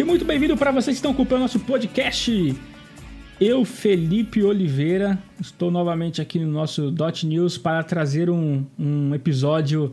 E muito bem-vindo para vocês que estão acompanhando nosso podcast. Eu, Felipe Oliveira, estou novamente aqui no nosso Dot News para trazer um, um episódio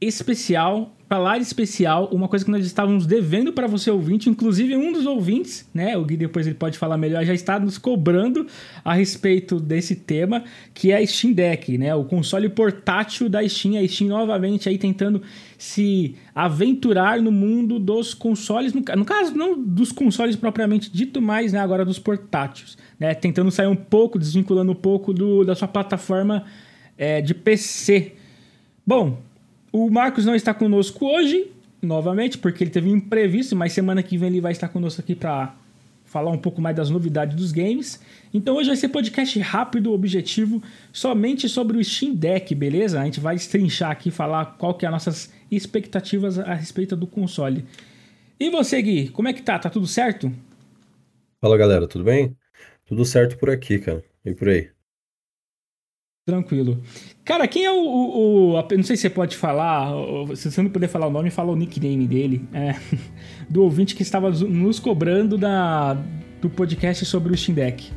especial falar especial, uma coisa que nós estávamos devendo para você ouvinte, inclusive um dos ouvintes, né, o Gui depois ele pode falar melhor, já está nos cobrando a respeito desse tema, que é a Steam Deck, né, o console portátil da Steam, a Steam novamente aí tentando se aventurar no mundo dos consoles, no, no caso não dos consoles propriamente dito, mas né, agora dos portáteis, né, tentando sair um pouco, desvinculando um pouco do, da sua plataforma é, de PC. Bom, o Marcos não está conosco hoje, novamente, porque ele teve um imprevisto, mas semana que vem ele vai estar conosco aqui para falar um pouco mais das novidades dos games. Então hoje vai ser podcast rápido, objetivo, somente sobre o Steam Deck, beleza? A gente vai estrinchar aqui, falar qual que é as nossas expectativas a respeito do console. E você, Gui, como é que tá? Tá tudo certo? Fala galera, tudo bem? Tudo certo por aqui, cara. E por aí? Tranquilo. Cara, quem é o, o, o, Não sei se você pode falar, se você não puder falar o nome, fala o nickname dele. É, do ouvinte que estava nos cobrando da, do podcast sobre o Steam Deck.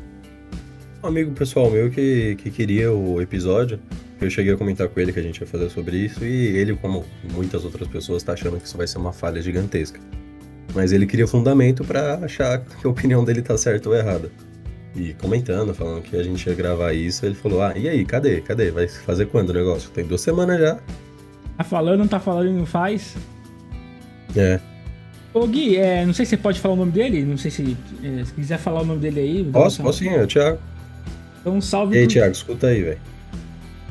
Um amigo pessoal meu que, que queria o episódio. Eu cheguei a comentar com ele que a gente ia fazer sobre isso. E ele, como muitas outras pessoas, tá achando que isso vai ser uma falha gigantesca. Mas ele queria fundamento para achar que a opinião dele tá certa ou errada e comentando, falando que a gente ia gravar isso. Ele falou: Ah, e aí, cadê? Cadê? Vai fazer quando o negócio? Tem duas semanas já. Tá falando, não tá falando e não faz? É. Ô Gui, é, não sei se você pode falar o nome dele, não sei se, é, se quiser falar o nome dele aí. Posso, posso sim, é o Thiago. Então, salve. E aí, pro... Thiago, escuta aí, velho.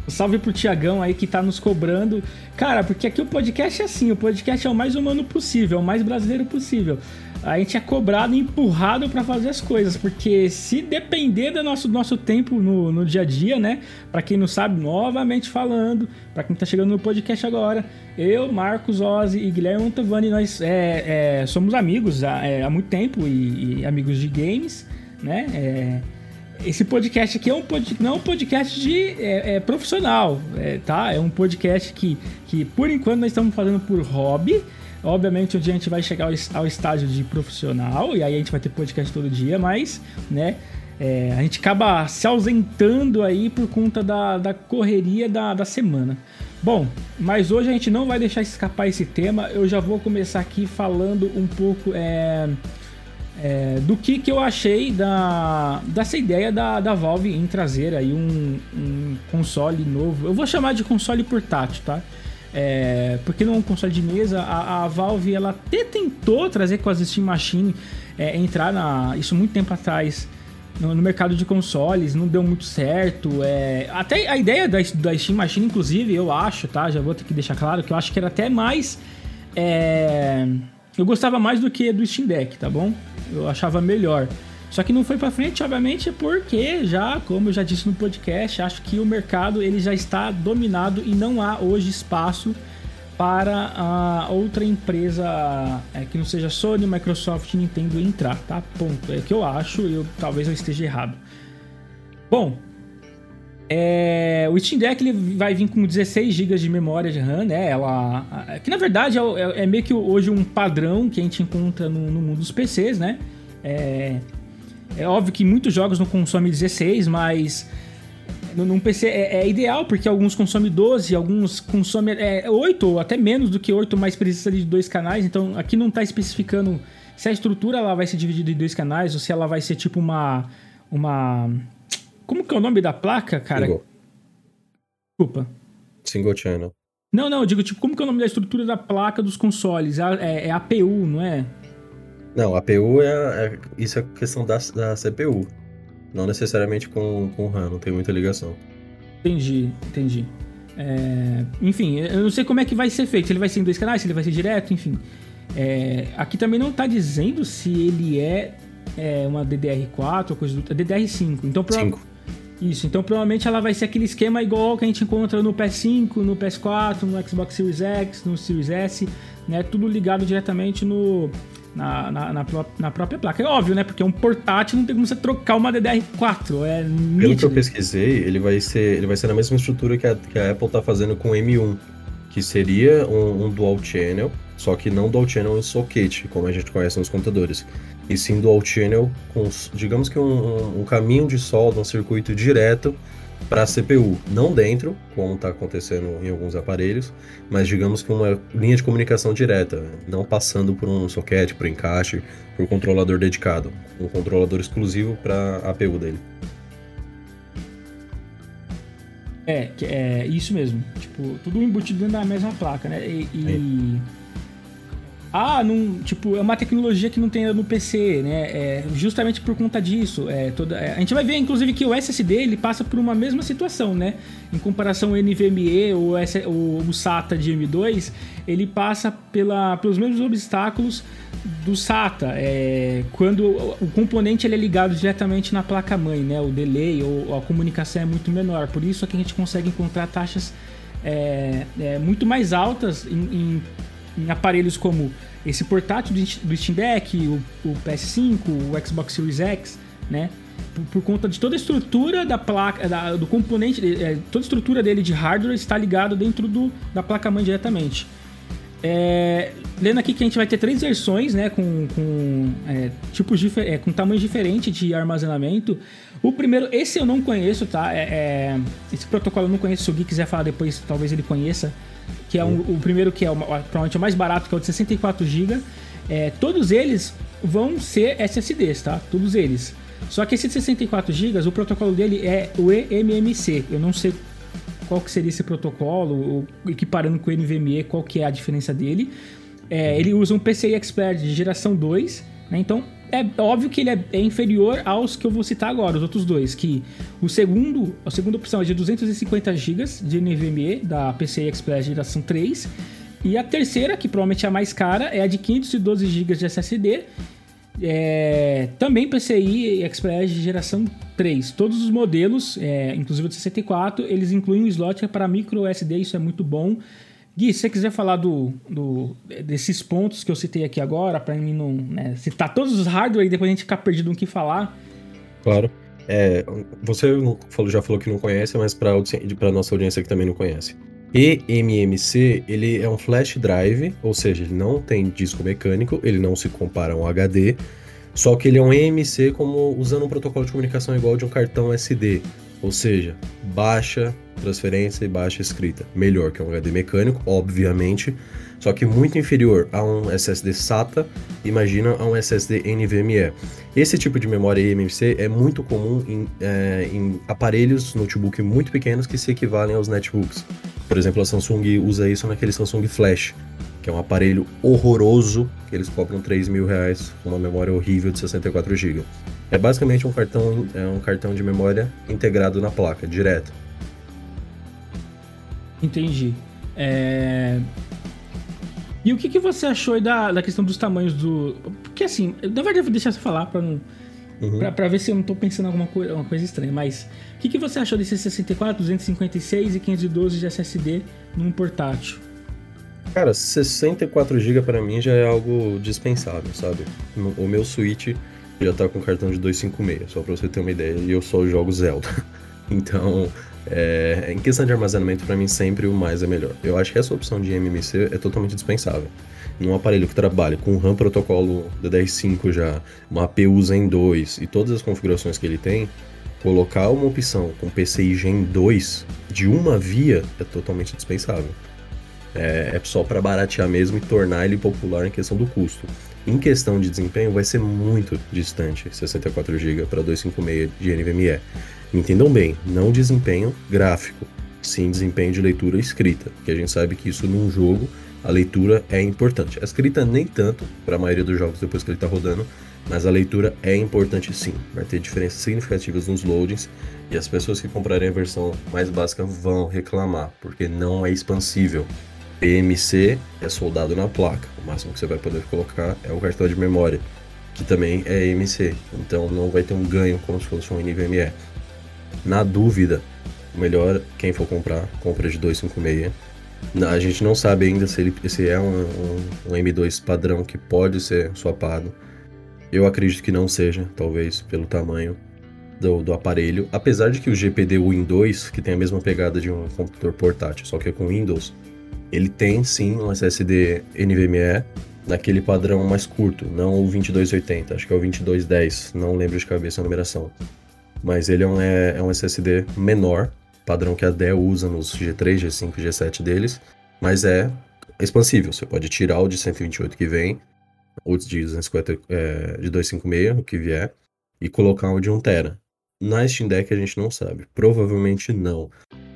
Salve pro Tiagão aí que tá nos cobrando. Cara, porque aqui o podcast é assim, o podcast é o mais humano possível, é o mais brasileiro possível a gente é cobrado e empurrado para fazer as coisas, porque se depender do nosso, nosso tempo no, no dia a dia, né? Para quem não sabe, novamente falando, para quem tá chegando no podcast agora, eu, Marcos Ozzi e Guilherme Montavani, nós é, é, somos amigos há, é, há muito tempo e, e, amigos de games, né? É, esse podcast aqui é um pod, não é um podcast de é, é profissional, tá? É um podcast que, que por enquanto nós estamos fazendo por hobby Obviamente, um dia a gente vai chegar ao estágio de profissional e aí a gente vai ter podcast todo dia, mas, né, é, a gente acaba se ausentando aí por conta da, da correria da, da semana. Bom, mas hoje a gente não vai deixar escapar esse tema. Eu já vou começar aqui falando um pouco é, é, do que, que eu achei da, dessa ideia da, da Valve em trazer aí um, um console novo. Eu vou chamar de console portátil, tá? É, porque não é um console de mesa, a, a, Valve ela até tentou trazer com as Steam Machine é, entrar na isso muito tempo atrás no, no, mercado de consoles, não deu muito certo. É, até a ideia da, da Steam Machine, inclusive, eu acho, tá? Já vou ter que deixar claro que eu acho que era até mais. Eu gostava mais do que do Steam Deck, tá bom? Eu achava melhor. Só que não foi para frente, obviamente, porque já, como eu já disse no podcast, acho que o mercado ele já está dominado e não há hoje espaço para a outra empresa é, que não seja Sony, Microsoft, Nintendo entrar, tá? Ponto. É o que eu acho, eu talvez eu esteja errado. Bom, é, o Steam Deck ele vai vir com 16 GB de memória de RAM, né? Ela, que na verdade é, é, é, meio que hoje um padrão que a gente encontra no, no mundo dos PCs, né? É, é óbvio que muitos jogos não consomem 16, mas num PC é, é, ideal, porque alguns consomem 12, alguns consomem é, 8, ou até menos do que 8, mas precisa de dois canais. Então aqui não está especificando se a estrutura ela vai ser dividida em dois canais, ou se ela vai ser tipo uma. uma como que é o nome da placa, cara? Single. Desculpa. Single channel. Não, não, eu digo, tipo, como que é o nome da estrutura da placa dos consoles? É, é APU, não é? Não, APU é, é isso é questão da, da CPU. Não necessariamente com, com RAM, não tem muita ligação. Entendi, entendi. É, enfim, eu não sei como é que vai ser feito. Se ele vai ser em dois canais, se ele vai ser direto, enfim. É, aqui também não está dizendo se ele é, é uma DDR4 ou coisa do. DDR5. Então, pro... 5. Isso, então provavelmente ela vai ser aquele esquema igual que a gente encontra no PS5, no PS4, no Xbox Series X, no Series S, né? Tudo ligado diretamente no, na, na, na, na, própria placa. É óbvio, né? Porque um portátil não tem como você trocar uma DDR4. É Pelo que eu pesquisei, ele vai ser, ele vai ser na mesma estrutura que a, que a Apple está fazendo com o M1, que seria um, um dual channel, só que não dual channel em socket, como a gente conhece nos computadores, e sim dual channel com, digamos que um, um caminho de solda, um circuito direto para a CPU, não dentro, como está acontecendo em alguns aparelhos, mas digamos que uma linha de comunicação direta, não passando por um socket, por encaixe, por um controlador dedicado, um controlador exclusivo para a APU dele. É, é isso mesmo. Tipo, tudo embutido dentro da mesma placa, né? E, e ah, não, tipo, é uma tecnologia que não tem no PC, né? É, justamente por conta disso. É, toda, é, a gente vai ver, inclusive, que o SSD ele passa por uma mesma situação, né? Em comparação ao NVMe ou o, o SATA de M2, ele passa pela, pelos mesmos obstáculos do SATA. É, quando o componente ele é ligado diretamente na placa-mãe, né? O delay ou a comunicação é muito menor. Por isso é que a gente consegue encontrar taxas é, é, muito mais altas em, em em aparelhos como esse portátil do Steam Deck, o, o PS5, o Xbox Series X, né? Por, por, conta de toda a estrutura da placa, da, do componente, é, toda a estrutura dele de hardware está ligado dentro do, da placa-mãe diretamente. É, lendo aqui que a gente vai ter três versões, né, com, com é, tipos é, com tamanhos diferentes de armazenamento. O primeiro, esse eu não conheço, tá? É, é, esse protocolo eu não conheço. Se o Gui quiser falar depois, talvez ele conheça que é um, o primeiro que é provavelmente o mais barato, que é o de 64 GB. É, todos eles vão ser SSDs, tá? Todos eles. Só que esse de 64 GB, o protocolo dele é o eMMC. Eu não sei qual que seria esse protocolo, equiparando com o NVMe, qual que é a diferença dele. É, ele usa um PCI Expert de geração 2, né? Então é óbvio que ele é, é, inferior aos que eu vou citar agora, os outros dois, que o segundo, a segunda opção é de 250 GB de NVMe da PCI Express geração 3, e a terceira, que provavelmente é a mais cara, é a de 512 GB de SSD, é, também PCI Express geração 3. Todos os modelos, é, inclusive o de 64, eles incluem um slot para micro SD, isso é muito bom. Gui, se você quiser falar do, do, desses pontos que eu citei aqui agora, para mim não né, citar todos os hardware e depois a gente ficar perdido no que falar. Claro. É, você já falou que não conhece, mas para a nossa audiência que também não conhece. eMMC, ele é um flash drive, ou seja, ele não tem disco mecânico, ele não se compara a um HD, só que ele é um eMMC como usando um protocolo de comunicação igual de um cartão SD, ou seja, baixa transferência e baixa escrita. Melhor que um HD mecânico, obviamente, só que muito inferior a um SSD SATA, imagina a um SSD NVMe. Esse tipo de memória eMMC é muito comum em, é, em aparelhos notebook muito pequenos que se equivalem aos netbooks. Por exemplo, a Samsung usa isso naquele Samsung Flash, que é um aparelho horroroso, que eles cobram 3 mil reais, com uma memória horrível de 64 GB. É basicamente um cartão, é um cartão de memória integrado na placa, direto. Entendi. É... E o que, que você achou da, da questão dos tamanhos do. Porque assim, na verdade eu vou deixar você falar pra não. Uhum. Pra, pra ver se eu não tô pensando em alguma coisa, alguma coisa estranha. Mas o que, que você achou desse 64, 256 e 512 de SSD num portátil? Cara, 64 GB para mim já é algo dispensável, sabe? O meu Switch já tá com cartão de 256, só pra você ter uma ideia, e eu só jogo Zelda. Então, é, em questão de armazenamento, para mim sempre o mais é melhor. Eu acho que essa opção de MMC é totalmente dispensável. Num aparelho que trabalha com RAM protocolo DDR5 já, uma APU Zen 2 e todas as configurações que ele tem, colocar uma opção com PCI Gen 2 de uma via é totalmente dispensável. É, é só para baratear mesmo e tornar ele popular em questão do custo. Em questão de desempenho, vai ser muito distante 64 GB para 256 de NVMe. Entendam bem, não desempenho gráfico, sim desempenho de leitura escrita, que a gente sabe que isso num jogo a leitura é importante. A escrita nem tanto para a maioria dos jogos depois que ele está rodando, mas a leitura é importante sim. Vai ter diferenças significativas nos loadings e as pessoas que comprarem a versão mais básica vão reclamar, porque não é expansível. PMC é soldado na placa, o máximo que você vai poder colocar é o cartão de memória, que também é EMC, então não vai ter um ganho como se fosse um NVMe. Na dúvida, melhor quem for comprar, compra de 256. A gente não sabe ainda se, ele, se é um, um, um M2 padrão que pode ser swapado. Eu acredito que não seja, talvez pelo tamanho do, do, aparelho. Apesar de que o GPD Win 2, que tem a mesma pegada de um computador portátil, só que é com Windows, ele tem sim um SSD NVMe naquele padrão mais curto, não o 2280, acho que é o 2210, não lembro de cabeça a numeração. Mas ele é um, é, é um SSD menor, padrão que a Dell usa nos G3, G5, G7 deles, mas é expansível. Você pode tirar o de 128 que vem, ou de 250, é, de 256, o que vier, e colocar o de 1 tera. Na Steam Deck a gente não sabe. Provavelmente não.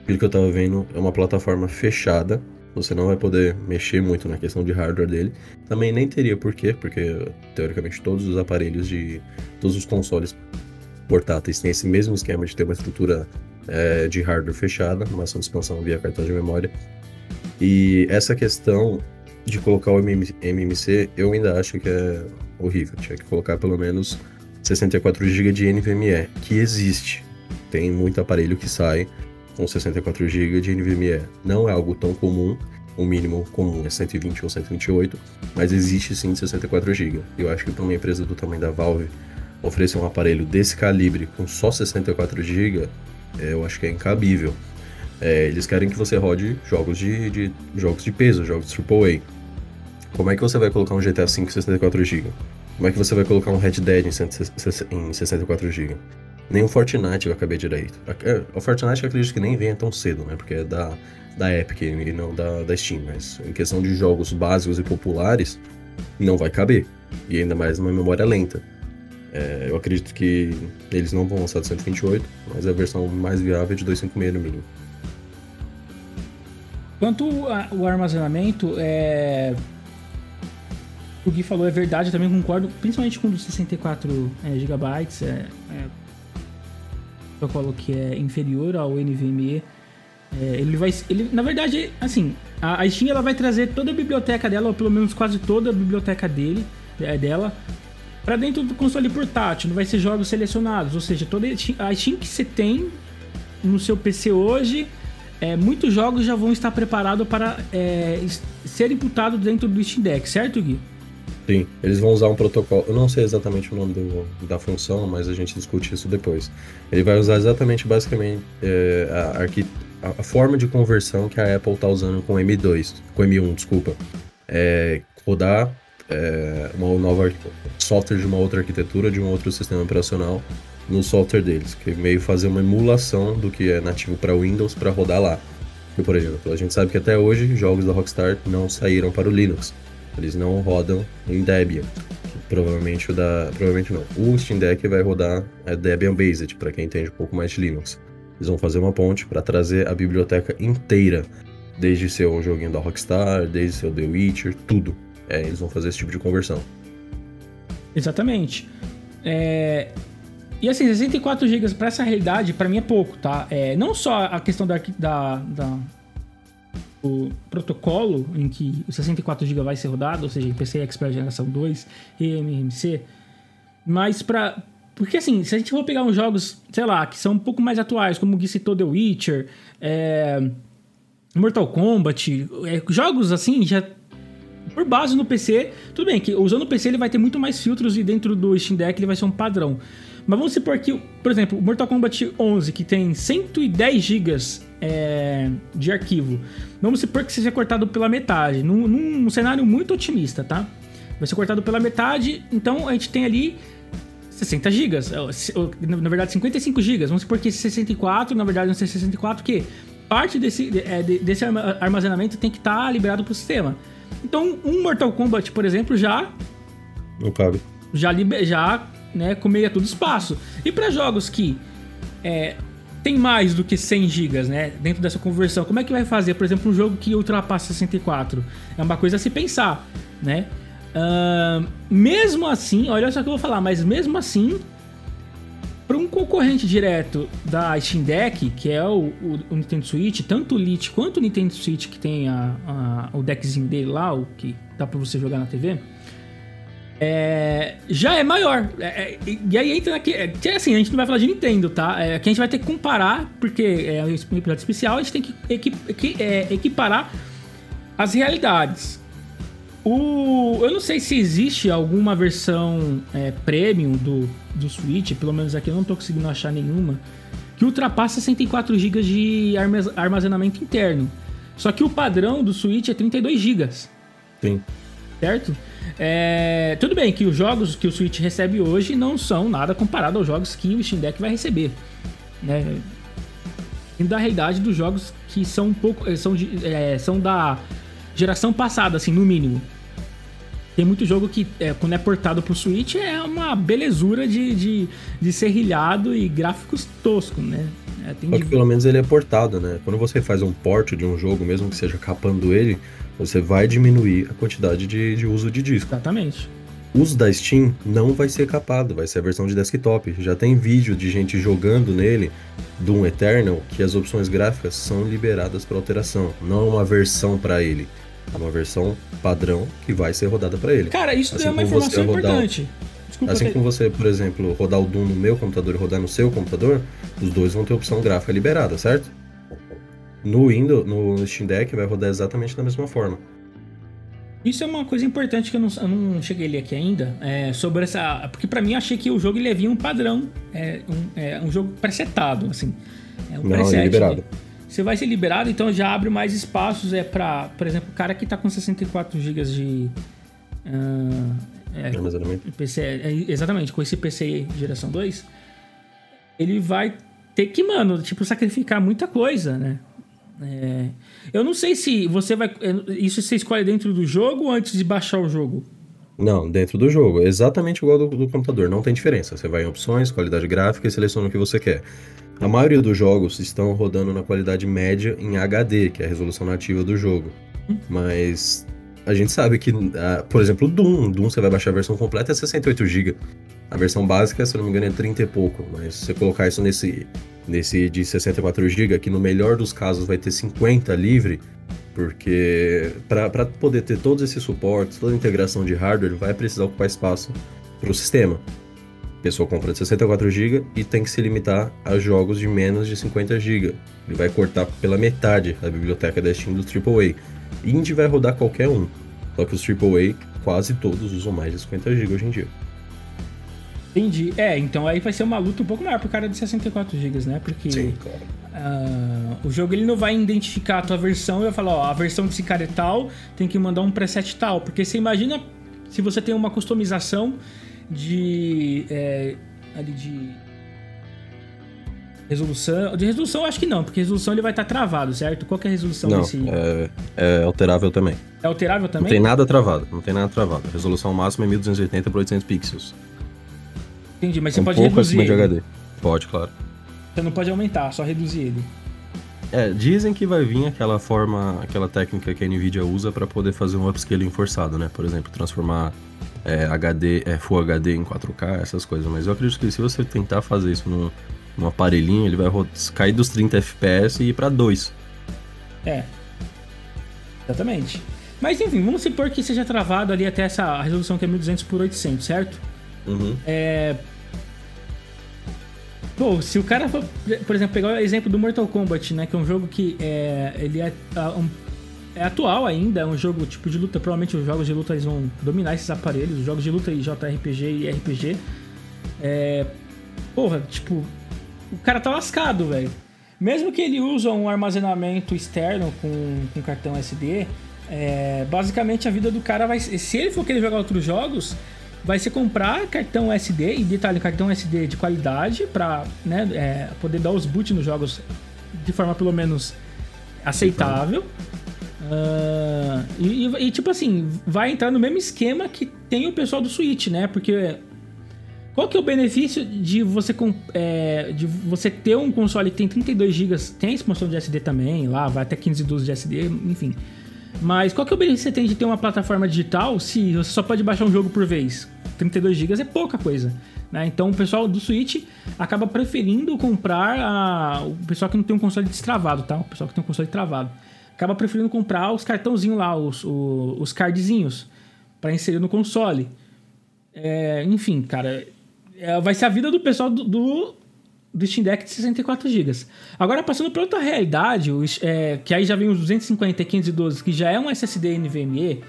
Pelo que eu tava vendo, é uma plataforma fechada. Você não vai poder mexer muito na questão de hardware dele. Também nem teria porquê, porque teoricamente todos os aparelhos de. todos os consoles portáteis têm esse mesmo esquema de ter uma estrutura é, de hardware fechada, uma ação de expansão via cartão de memória. E essa questão de colocar o MMC, eu ainda acho que é horrível. Tinha que colocar pelo menos 64 GB de NVMe, que existe. Tem muito aparelho que sai com 64 GB de NVMe. Não é algo tão comum, o mínimo comum é 120 ou 128, mas existe sim 64 GB. Eu acho que para uma empresa do tamanho da Valve oferecer um aparelho desse calibre com só 64 GB, é, eu acho que é incabível. É, eles querem que você rode jogos de, de, jogos de peso, jogos AAA. Como é que você vai colocar um GTA V em 64 GB? Como é que você vai colocar um Red Dead em 64 GB? Nem o Fortnite vai caber direito. É, o Fortnite eu acredito que nem venha tão cedo, né? Porque é da, da Epic e não da, da Steam. Mas em questão de jogos básicos e populares, não vai caber. E ainda mais numa memória lenta. É, eu acredito que eles não vão lançar de 128, mas a versão mais viável é de 256 no mínimo. Quanto ao armazenamento, é, o Gui falou é verdade, eu também concordo, principalmente com os 64 é, GB, é, é protocolo que é inferior ao NVMe. É, ele vai, ele, na verdade, assim, a, a Steam ela vai trazer toda a biblioteca dela, ou pelo menos quase toda a biblioteca dele, é, dela, para dentro do console portátil. Não vai ser jogos selecionados, ou seja, toda a Steam que você tem no seu PC hoje, é, muitos jogos já vão estar preparados para é, ser imputados dentro do Steam Deck, certo, Gui? Sim, eles vão usar um protocolo. Eu não sei exatamente o nome do, da função, mas a gente discute isso depois. Ele vai usar exatamente, basicamente, é, a, a, a, forma de conversão que a Apple está usando com M2, com M1, desculpa. É, rodar é, uma nova software de uma outra arquitetura, de um outro sistema operacional no software deles, que é meio fazer uma emulação do que é nativo para Windows para rodar lá. Porque, por exemplo, a gente sabe que até hoje jogos da Rockstar não saíram para o Linux. Eles não rodam em Debian. Provavelmente o da. Provavelmente não. O Steam Deck vai rodar é, Debian Based, para quem entende um pouco mais de Linux. Eles vão fazer uma ponte para trazer a biblioteca inteira. Desde seu joguinho da Rockstar, desde seu The Witcher, tudo. É, eles vão fazer esse tipo de conversão. Exatamente. É... E assim, 64 GB para essa realidade, para mim é pouco, tá? É, não só a questão da, da, da o protocolo em que o 64 GB vai ser rodado, ou seja, PCI Express geração 2 e MMC, mas para porque assim, se a gente for pegar uns jogos, sei lá, que são um pouco mais atuais, como o Gui citou The Witcher, é, Mortal Kombat, é, jogos assim, já por base no PC, tudo bem que usando o PC ele vai ter muito mais filtros e dentro do Steam Deck ele vai ser um padrão. Mas vamos supor que, por exemplo, Mortal Kombat 11, que tem 110 GB é, de arquivo, vamos supor que seja cortado pela metade, num, num cenário muito otimista, tá? Vai ser cortado pela metade, então a gente tem ali 60 GB, na verdade 55 GB. Vamos supor que esse 64, na verdade não ser 64, que parte desse, é, desse armazenamento tem que estar tá liberado para o sistema. Então, um Mortal Kombat, por exemplo, já. Não cabe. Já, já né, comeria todo espaço. E para jogos que é, tem mais do que 100 GB né, dentro dessa conversão, como é que vai fazer? Por exemplo, um jogo que ultrapassa 64. É uma coisa a se pensar, né? Uh, mesmo assim, olha só o que eu vou falar, mas mesmo assim, para um concorrente direto da Steam Deck, que é o, o, o Nintendo Switch, tanto o Lite quanto o Nintendo Switch que tem a, a, o deckzinho dele lá, o que dá para você jogar na TV, é, já é maior. É, é, e aí entra aqui. É, que é assim, a gente não vai falar de Nintendo, tá? É, que a gente vai ter que comparar, porque é um episódio especial, a gente tem que equi, é, equiparar as realidades. O, eu não sei se existe alguma versão é, premium do, do Switch, pelo menos aqui eu não tô conseguindo achar nenhuma, que ultrapassa 64 GB de armazenamento interno. Só que o padrão do Switch é 32 GB. Sim. Certo? É, tudo bem que os jogos que o Switch recebe hoje não são nada comparado aos jogos que o Steam Deck vai receber. Né? E da realidade dos jogos que são um pouco. Eh, são, de, é, são da geração passada, assim, no mínimo. Tem muito jogo que, é, quando é portado pro Switch, é uma belezura de, de, de serrilhado e gráficos toscos, né? É, que pelo menos ele é portado, né? Quando você faz um port de um jogo, mesmo que seja capando ele, você vai diminuir a quantidade de, de uso de disco. Exatamente. O uso da Steam não vai ser capado, vai ser a versão de desktop. Já tem vídeo de gente jogando nele Doom Eternal que as opções gráficas são liberadas para alteração, não é uma versão para ele. É uma versão padrão que vai ser rodada para ele. Cara, isso assim é uma informação importante. Desculpa assim como você, por exemplo, rodar o Doom no meu computador e rodar no seu computador, os dois vão ter opção gráfica liberada, certo? No Windows, no Steam Deck, vai rodar exatamente da mesma forma. Isso é uma coisa importante que eu não, eu não cheguei ali aqui ainda. É, sobre essa. Porque para mim eu achei que o jogo ele havia um padrão. É um, é um jogo presetado, assim. É um não, preset, é liberado. Né? Você vai ser liberado, então já abre mais espaços. É para, por exemplo, o cara que tá com 64 GB de. Uh, é, armazenamento. PC, é, exatamente, com esse PC geração 2, ele vai ter que, mano, tipo, sacrificar muita coisa, né? É, eu não sei se você vai. Isso você escolhe dentro do jogo ou antes de baixar o jogo? Não, dentro do jogo. Exatamente igual do, do computador, não tem diferença. Você vai em opções, qualidade gráfica e seleciona o que você quer. A maioria dos jogos estão rodando na qualidade média em HD, que é a resolução nativa do jogo. Mas a gente sabe que, uh, por exemplo, Doom, Doom você vai baixar a versão completa é 68 GB. A versão básica, se eu não me engano, é 30 e pouco, mas se você colocar isso nesse nesse de 64 GB, que no melhor dos casos vai ter 50 livre, porque para poder ter todos esses suportes, toda a integração de hardware, vai precisar ocupar espaço para o sistema. A pessoa compra de 64 GB e tem que se limitar a jogos de menos de 50 GB. Ele vai cortar pela metade a biblioteca da Steam do AAA. Indie vai rodar qualquer um, só que os AAA quase todos usam mais de 50 GB hoje em dia. Entendi. É, então aí vai ser uma luta um pouco maior pro cara de 64 GB, né? Porque Sim, claro. uh, o jogo ele não vai identificar a tua versão e vai falar, ó, a versão desse cara é tal, tem que mandar um preset tal. Porque você imagina se você tem uma customização de. É, ali de. Resolução. De resolução, eu acho que não, porque resolução ele vai estar tá travado, certo? Qual que é a resolução não, desse. É, é alterável também. É alterável também? Não tem nada travado, não tem nada travado. A resolução máxima é 1280 por 800 pixels. Entendi, mas você um pode pouco reduzir. acima ele. de HD. Pode, claro. Você não pode aumentar, só reduzir ele. É, dizem que vai vir aquela forma, aquela técnica que a Nvidia usa para poder fazer um upscaling forçado, né? Por exemplo, transformar é, HD, é, Full HD em 4K, essas coisas. Mas eu acredito que se você tentar fazer isso num, num aparelhinho, ele vai cair dos 30 FPS e ir para 2. É. Exatamente. Mas enfim, vamos supor que seja travado ali até essa resolução que é 1200 por 800, certo? Uhum. É. Pô, se o cara for, por exemplo, pegar o exemplo do Mortal Kombat, né? Que é um jogo que é, ele é, é atual ainda, é um jogo tipo de luta. Provavelmente os jogos de luta eles vão dominar esses aparelhos, os jogos de luta e JRPG e RPG. É, porra, tipo, o cara tá lascado, velho. Mesmo que ele use um armazenamento externo com, com cartão SD, é, basicamente a vida do cara vai. Se ele for querer jogar outros jogos, vai ser comprar cartão SD, e detalhe, cartão SD de qualidade para né, é, poder dar os boot nos jogos de forma pelo menos aceitável. Uh, e, e, tipo assim, vai entrar no mesmo esquema que tem o pessoal do Switch, né? Porque qual que é o benefício de você, é, de você ter um console que tem 32 GB, tem expansão de SD também, lá vai até 15 12 de SD, enfim. Mas qual que é o benefício que você tem de ter uma plataforma digital se você só pode baixar um jogo por vez? 32 GB é pouca coisa. Né? Então o pessoal do Switch acaba preferindo comprar a... o pessoal que não tem um console destravado, tá? O pessoal que tem um console travado. Acaba preferindo comprar os cartãozinhos lá, os, os, os cardzinhos, para inserir no console. É, enfim, cara, é, vai ser a vida do pessoal do, do, do Steam Deck de 64 GB. Agora, passando para outra realidade, os, é, que aí já vem os 250 e 512, que já é um SSD NVMe,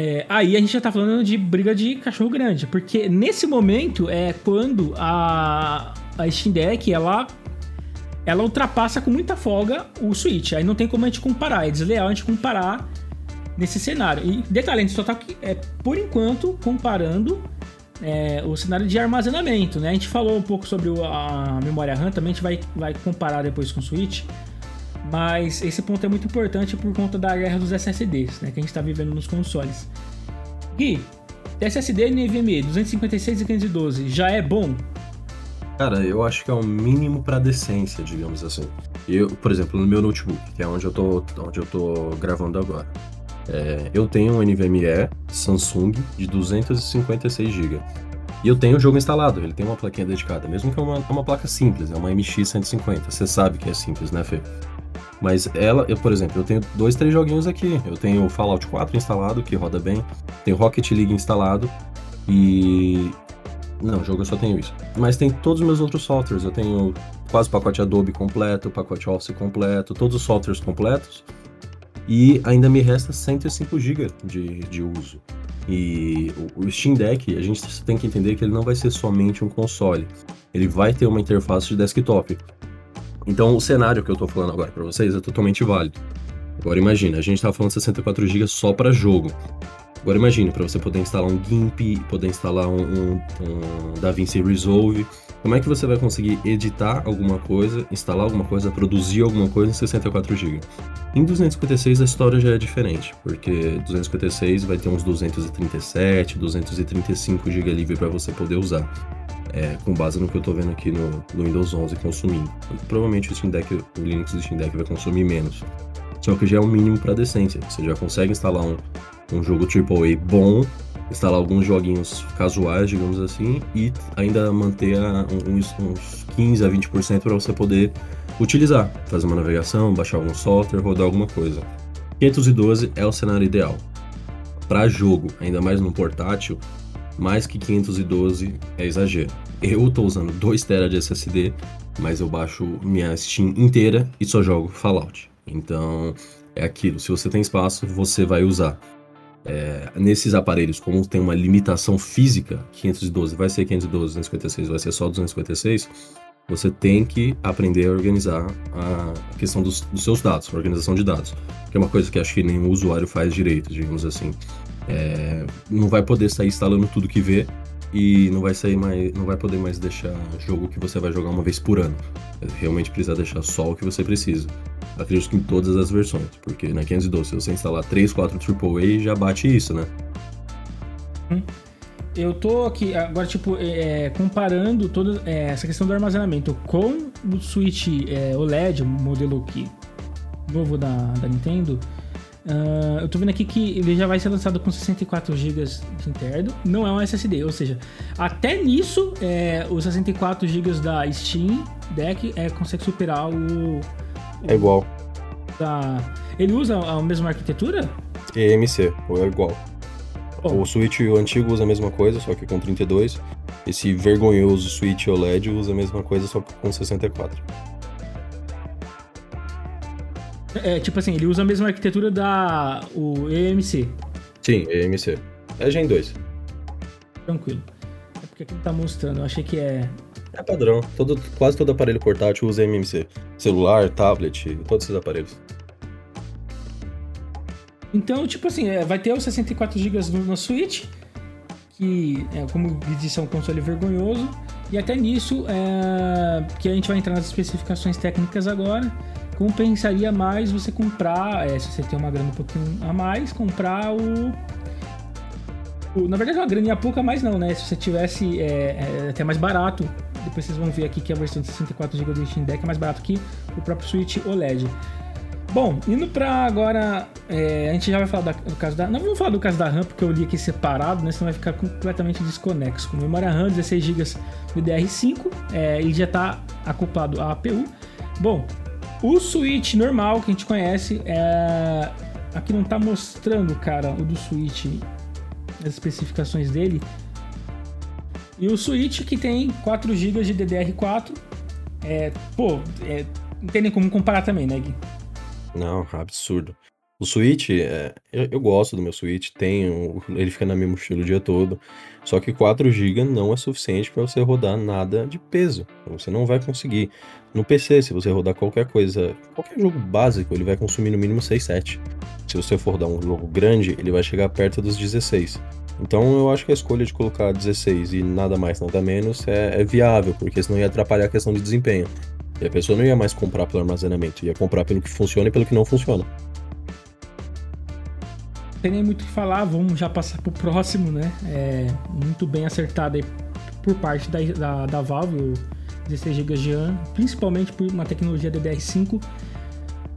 é, aí a gente já tá falando de briga de cachorro grande, porque nesse momento é quando a, a Steam Deck, ela, ela ultrapassa com muita folga o Switch. Aí não tem como a gente comparar, é desleal a gente comparar nesse cenário. E detalhe, a gente só tá, é, por enquanto, comparando é, o cenário de armazenamento, né? A gente falou um pouco sobre a memória RAM, também a gente vai, vai comparar depois com o Switch. Mas esse ponto é muito importante por conta da guerra dos SSDs, né? Que a gente está vivendo nos consoles. Gui, SSD NVMe 256 e 512 já é bom? Cara, eu acho que é o mínimo para decência, digamos assim. Eu, por exemplo, no meu notebook, que é onde eu tô, onde eu tô gravando agora. É, eu tenho um NVMe Samsung de 256 GB. E eu tenho o jogo instalado, ele tem uma plaquinha dedicada, mesmo que é uma, uma placa simples, é uma MX150. Você sabe que é simples, né, Fê? Mas ela, eu, por exemplo, eu tenho dois, três joguinhos aqui. Eu tenho Fallout 4 instalado, que roda bem. Tenho Rocket League instalado. E. Não, jogo eu só tenho isso. Mas tem todos os meus outros softwares. Eu tenho quase o pacote Adobe completo, o pacote Office completo, todos os softwares completos. E ainda me resta 105 GB de, de uso. E o Steam Deck, a gente tem que entender que ele não vai ser somente um console. Ele vai ter uma interface de desktop. Então, o cenário que eu tô falando agora para vocês é totalmente válido. Agora imagina, a gente tava falando 64 GB só para jogo. Agora imagine, para você poder instalar um GIMP, poder instalar um, um, um DaVinci Resolve, como é que você vai conseguir editar alguma coisa, instalar alguma coisa, produzir alguma coisa em 64 GB? Em 256 a história já é diferente, porque 256 vai ter uns 237, 235 GB livre para você poder usar é, com base no que eu estou vendo aqui no, no, Windows 11 consumindo. provavelmente o Steam Deck, o Linux do Steam Deck vai consumir menos. Só que já é o um mínimo para decência. Você já consegue instalar um, um jogo AAA bom, instalar alguns joguinhos casuais, digamos assim, e ainda manter a, uns, uns 15 a 20% para você poder utilizar, fazer uma navegação, baixar algum software, rodar alguma coisa. 512 é o cenário ideal. Para jogo, ainda mais no portátil, mais que 512 é exagero. Eu estou usando 2 TB de SSD, mas eu baixo minha Steam inteira e só jogo Fallout. Então é aquilo, se você tem espaço, você vai usar. É, nesses aparelhos, como tem uma limitação física, 512 vai ser 512, 256 vai ser só 256, você tem que aprender a organizar a questão dos, dos seus dados, organização de dados, que é uma coisa que acho que nenhum usuário faz direito, digamos assim. É, não vai poder sair instalando tudo que vê e não vai sair mais, não vai poder mais deixar jogo que você vai jogar uma vez por ano. Realmente precisa deixar só o que você precisa. Acredito que em todas as versões, porque na 512 se você instalar 3, 4 AAA já bate isso, né? Hum. Eu tô aqui agora, tipo, é, é, comparando toda é, essa questão do armazenamento com o Switch é, OLED, modelo que, novo da, da Nintendo. Uh, eu tô vendo aqui que ele já vai ser lançado com 64 GB de interno, não é um SSD, ou seja, até nisso é, os 64 GB da Steam Deck é, consegue superar o. É igual. Da, ele usa a mesma arquitetura? EMC, é igual. O Switch antigo usa a mesma coisa, só que com 32. Esse vergonhoso Switch OLED usa a mesma coisa, só que com 64. É, tipo assim, ele usa a mesma arquitetura da o EMC. Sim, EMC. É Gen 2. Tranquilo. É porque aqui tá mostrando, eu achei que é. É padrão. Todo, quase todo aparelho portátil usa EMC. Celular, tablet, todos esses aparelhos. Então, tipo assim, é, vai ter os 64 GB no Switch, que, é, como disse, é um console vergonhoso. E até nisso, é, que a gente vai entrar nas especificações técnicas agora, compensaria mais você comprar, é, se você tem uma grana um pouquinho a mais, comprar o. na verdade, uma graninha pouca mais não, né? Se você tivesse é, é, até mais barato, depois vocês vão ver aqui que a versão de 64 GB do Steam Deck é mais barato que o próprio Switch OLED. Bom, indo para agora, é, a gente já vai falar da, do caso da. Não vamos falar do caso da RAM, porque eu li aqui separado, né? Senão vai ficar completamente desconexo. Com memória RAM, 16 GB DDR5, é, ele já está acoplado à APU. Bom, o Switch normal que a gente conhece, é... aqui não está mostrando, cara, o do Switch, as especificações dele. E o Switch que tem 4 GB de DDR4, é, pô, é, não tem nem como comparar também, né, Gui? Não, absurdo. O Switch, é, eu, eu, gosto do meu Switch, tenho, ele fica no mesmo estilo o dia todo. Só que 4 GB não é suficiente para você rodar nada de peso. Você não vai conseguir. No PC, se você rodar qualquer coisa, qualquer jogo básico, ele vai consumir no mínimo 6, 7. Se você for rodar um jogo grande, ele vai chegar perto dos 16. Então eu acho que a escolha de colocar 16 e nada mais, nada menos é, é viável, porque senão ia atrapalhar a questão de desempenho. E a pessoa não ia mais comprar pelo armazenamento, ia comprar pelo que funciona e pelo que não funciona tem nem muito o que falar, vamos já passar pro próximo, né? É muito bem acertado aí por parte da, da, da Valve, o 16 GB de RAM, principalmente por uma tecnologia DDR5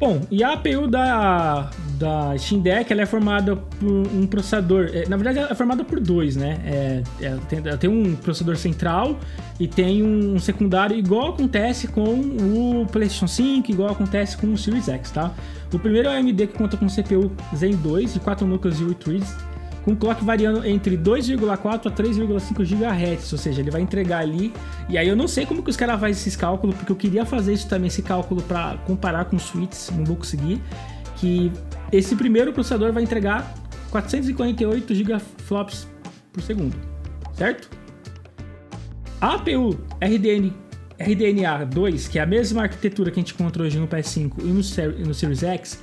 Bom, e a APU da, da Steam Deck ela é formada por um processador. É, na verdade, ela é formada por dois, né? É, ela, tem, ela, tem, um processador central e tem um secundário, igual acontece com o PlayStation 5, igual acontece com o Series X, tá? O primeiro é o AMD que conta com CPU Zen 2 de 4 núcleos e 8 threads com clock variando entre 2,4 a 3,5 GHz, ou seja, ele vai entregar ali. E aí eu não sei como que os caras fazem esses cálculos, porque eu queria fazer isso também, esse cálculo para comparar com switches, não vou conseguir. Que esse primeiro processador vai entregar 448 gigaflops por segundo, certo? A APU RDN, RDNA 2, que é a mesma arquitetura que a gente encontrou hoje no PS5 e no, no Series X,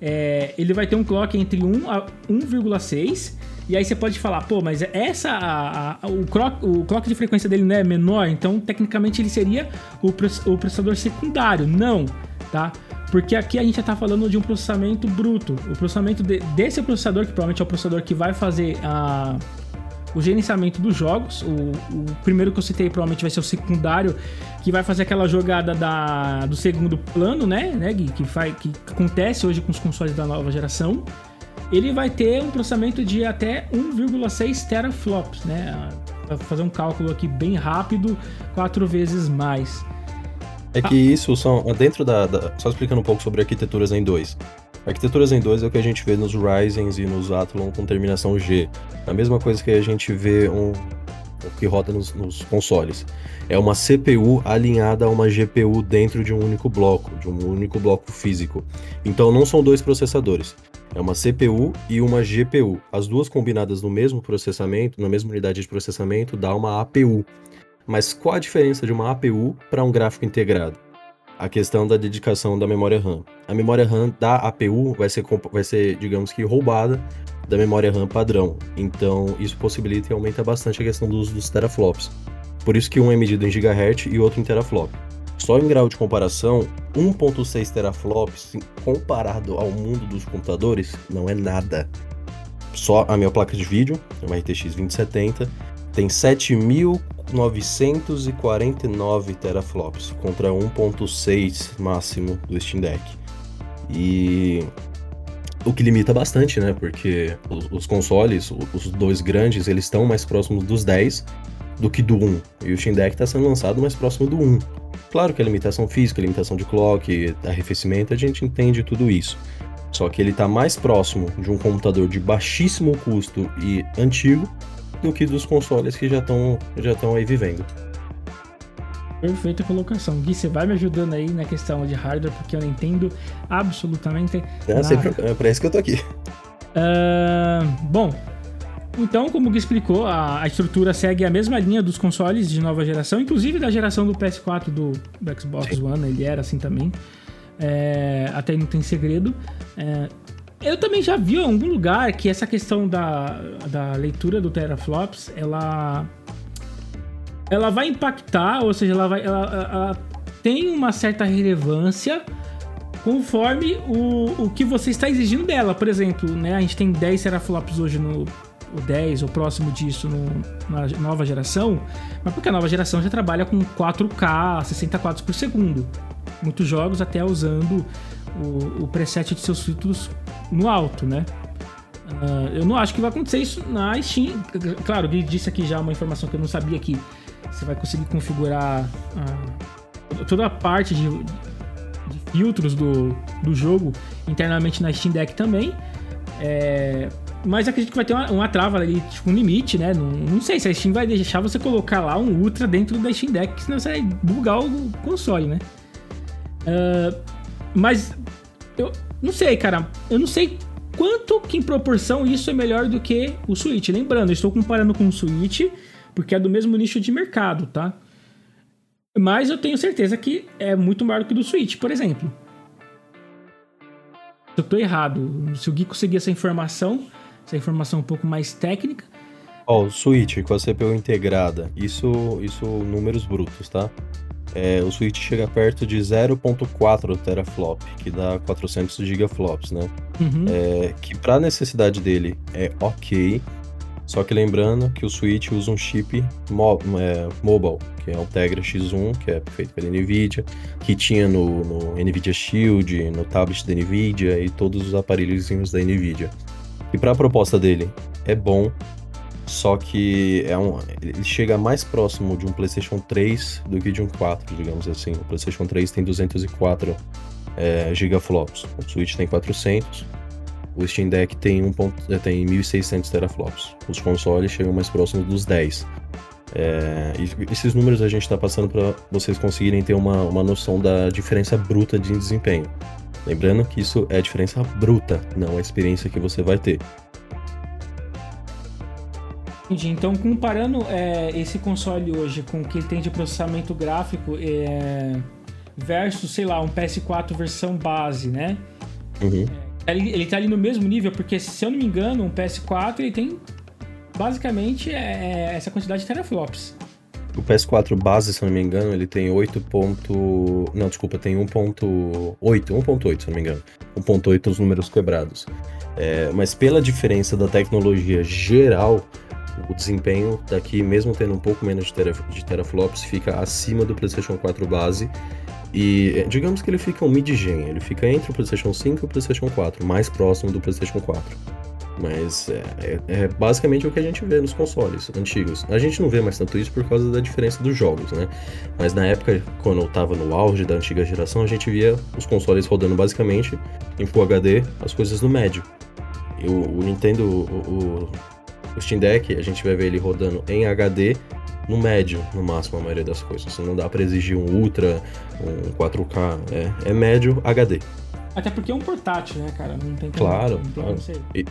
é, ele vai ter um clock entre 1 a 1,6. E aí você pode falar, pô, mas essa a, a, o, clock, o clock de frequência dele não é menor, então tecnicamente ele seria o, processador secundário. Não, tá? Porque aqui a gente já está falando de um processamento bruto. O processamento de, desse processador, que provavelmente é o processador que vai fazer a, o gerenciamento dos jogos. O, o, primeiro que eu citei provavelmente vai ser o secundário, que vai fazer aquela jogada da, do segundo plano, né, né Gui, que, faz, que acontece hoje com os consoles da nova geração. Ele vai ter um processamento de até 1,6 teraflops, né? Para fazer um cálculo aqui bem rápido, quatro vezes mais. É que isso são dentro da, da, Só explicando um pouco sobre arquiteturas em 2. Arquiteturas em 2 é o que a gente vê nos Ryzens e nos Athlon com terminação G. A mesma coisa que a gente vê um, o que roda nos, nos, consoles. É uma CPU alinhada a uma GPU dentro de um único bloco, de um único bloco físico. Então não são dois processadores. É uma CPU e uma GPU. As duas combinadas no mesmo processamento, na mesma unidade de processamento, dá uma APU. Mas qual a diferença de uma APU para um gráfico integrado? A questão da dedicação da memória RAM. A memória RAM da APU vai ser, vai ser, digamos que, roubada da memória RAM padrão. Então, isso possibilita e aumenta bastante a questão do uso dos teraflops. Por isso que um é medido em gigahertz e outro em teraflop. Só em grau de comparação, 1.6 teraflops comparado ao mundo dos computadores não é nada. Só a minha placa de vídeo, uma RTX 2070, tem 7.949 teraflops contra 1.6 máximo do Steam Deck. E o que limita bastante, né? Porque os, consoles, os dois grandes, eles estão mais próximos dos 10 do que do 1. E o Steam Deck está sendo lançado mais próximo do 1. Claro que a limitação física, a limitação de clock, arrefecimento, a gente entende tudo isso. Só que ele está mais próximo de um computador de baixíssimo custo e antigo do que dos consoles que já estão já aí vivendo. Perfeita colocação. Gui, você vai me ajudando aí na questão de hardware, porque eu não entendo absolutamente é, nada. Sempre, é pra isso que eu tô aqui. Uh, bom, então, como o Gui explicou, a, a, estrutura segue a mesma linha dos consoles de nova geração, inclusive da geração do PS4 do, do Xbox Sim. One, ele era assim também. É, até aí não tem segredo. É, eu também já vi em algum lugar que essa questão da, da leitura do teraflops, ela ela vai impactar, ou seja, ela vai ela, ela tem uma certa relevância conforme o, o que você está exigindo dela. Por exemplo, né, a gente tem 10 teraflops hoje no o 10 ou próximo disso no, na nova geração, mas porque a nova geração já trabalha com 4K, 60 quadros por segundo. Muitos jogos até usando o, o preset de seus títulos no alto, né? Uh, eu não acho que vai acontecer isso na Steam. Claro, ele disse aqui já uma informação que eu não sabia que você vai conseguir configurar uh, toda a parte de, de, filtros do, do jogo internamente na Steam Deck também. É, mas acredito que vai ter uma, uma trava ali, tipo um limite, né? Não, não, sei se a Steam vai deixar você colocar lá um Ultra dentro da Steam Deck, senão você vai bugar o console, né? Uh, mas eu, não sei, cara. Eu não sei quanto que em proporção isso é melhor do que o Switch. Lembrando, eu estou comparando com o Switch porque é do mesmo nicho de mercado, tá? Mas eu tenho certeza que é muito maior do que o do Switch, por exemplo. Eu tô errado. Se o Gui conseguir essa informação, essa informação um pouco mais técnica. Ó, oh, o Switch com a CPU integrada, isso, isso números brutos, tá? É, o Switch chega perto de 0.4 teraflop, que dá 400 gigaflops, né? Uhum. É, que para necessidade dele é ok, só que lembrando que o Switch usa um chip mo é, mobile, que é o Tegra X1, que é feito pela NVIDIA, que tinha no, no NVIDIA Shield, no tablet da NVIDIA e todos os aparelhos da NVIDIA. E para a proposta dele é bom, só que é um, ele chega mais próximo de um PlayStation 3 do que de um 4, digamos assim. O PlayStation 3 tem 204 é, gigaflops, o Switch tem 400 o Steam Deck tem, um ponto, eh, tem 1.600 teraflops. Os consoles chegam mais próximos dos 10. É, esses números a gente está passando para vocês conseguirem ter uma, uma noção da diferença bruta de desempenho. Lembrando que isso é diferença bruta, não a experiência que você vai ter. Então, comparando é, esse console hoje com o que ele tem de processamento gráfico é, versus, sei lá, um PS4 versão base, né? Uhum. É, ele, ele tá ali no mesmo nível, porque se eu não me engano, um PS4 ele tem basicamente é, é essa quantidade de teraflops. O PS4 base, se eu não me engano, ele tem 8. Ponto... Não, desculpa, tem 1.8, 1.8, se eu não me engano. 1.8 os números quebrados. É, mas pela diferença da tecnologia geral, o desempenho daqui, mesmo tendo um pouco menos de, teraf de teraflops, fica acima do PlayStation 4 base e é, digamos que ele fica um mid-gen, ele fica entre o PlayStation 5 e o PlayStation 4, mais próximo do PlayStation 4. Mas é, é, é, basicamente o que a gente vê nos consoles antigos. A gente não vê mais tanto isso por causa da diferença dos jogos, né? Mas na época, quando eu tava no auge da antiga geração, a gente via os consoles rodando basicamente em Full HD, as coisas no médio. E o, o Nintendo, o, o Steam Deck, a gente vai ver ele rodando em HD no médio, no máximo, a maioria das coisas. Não dá para exigir um Ultra, um 4K. É, é médio HD. Até porque é um portátil, né, cara? Não tem Claro. claro. E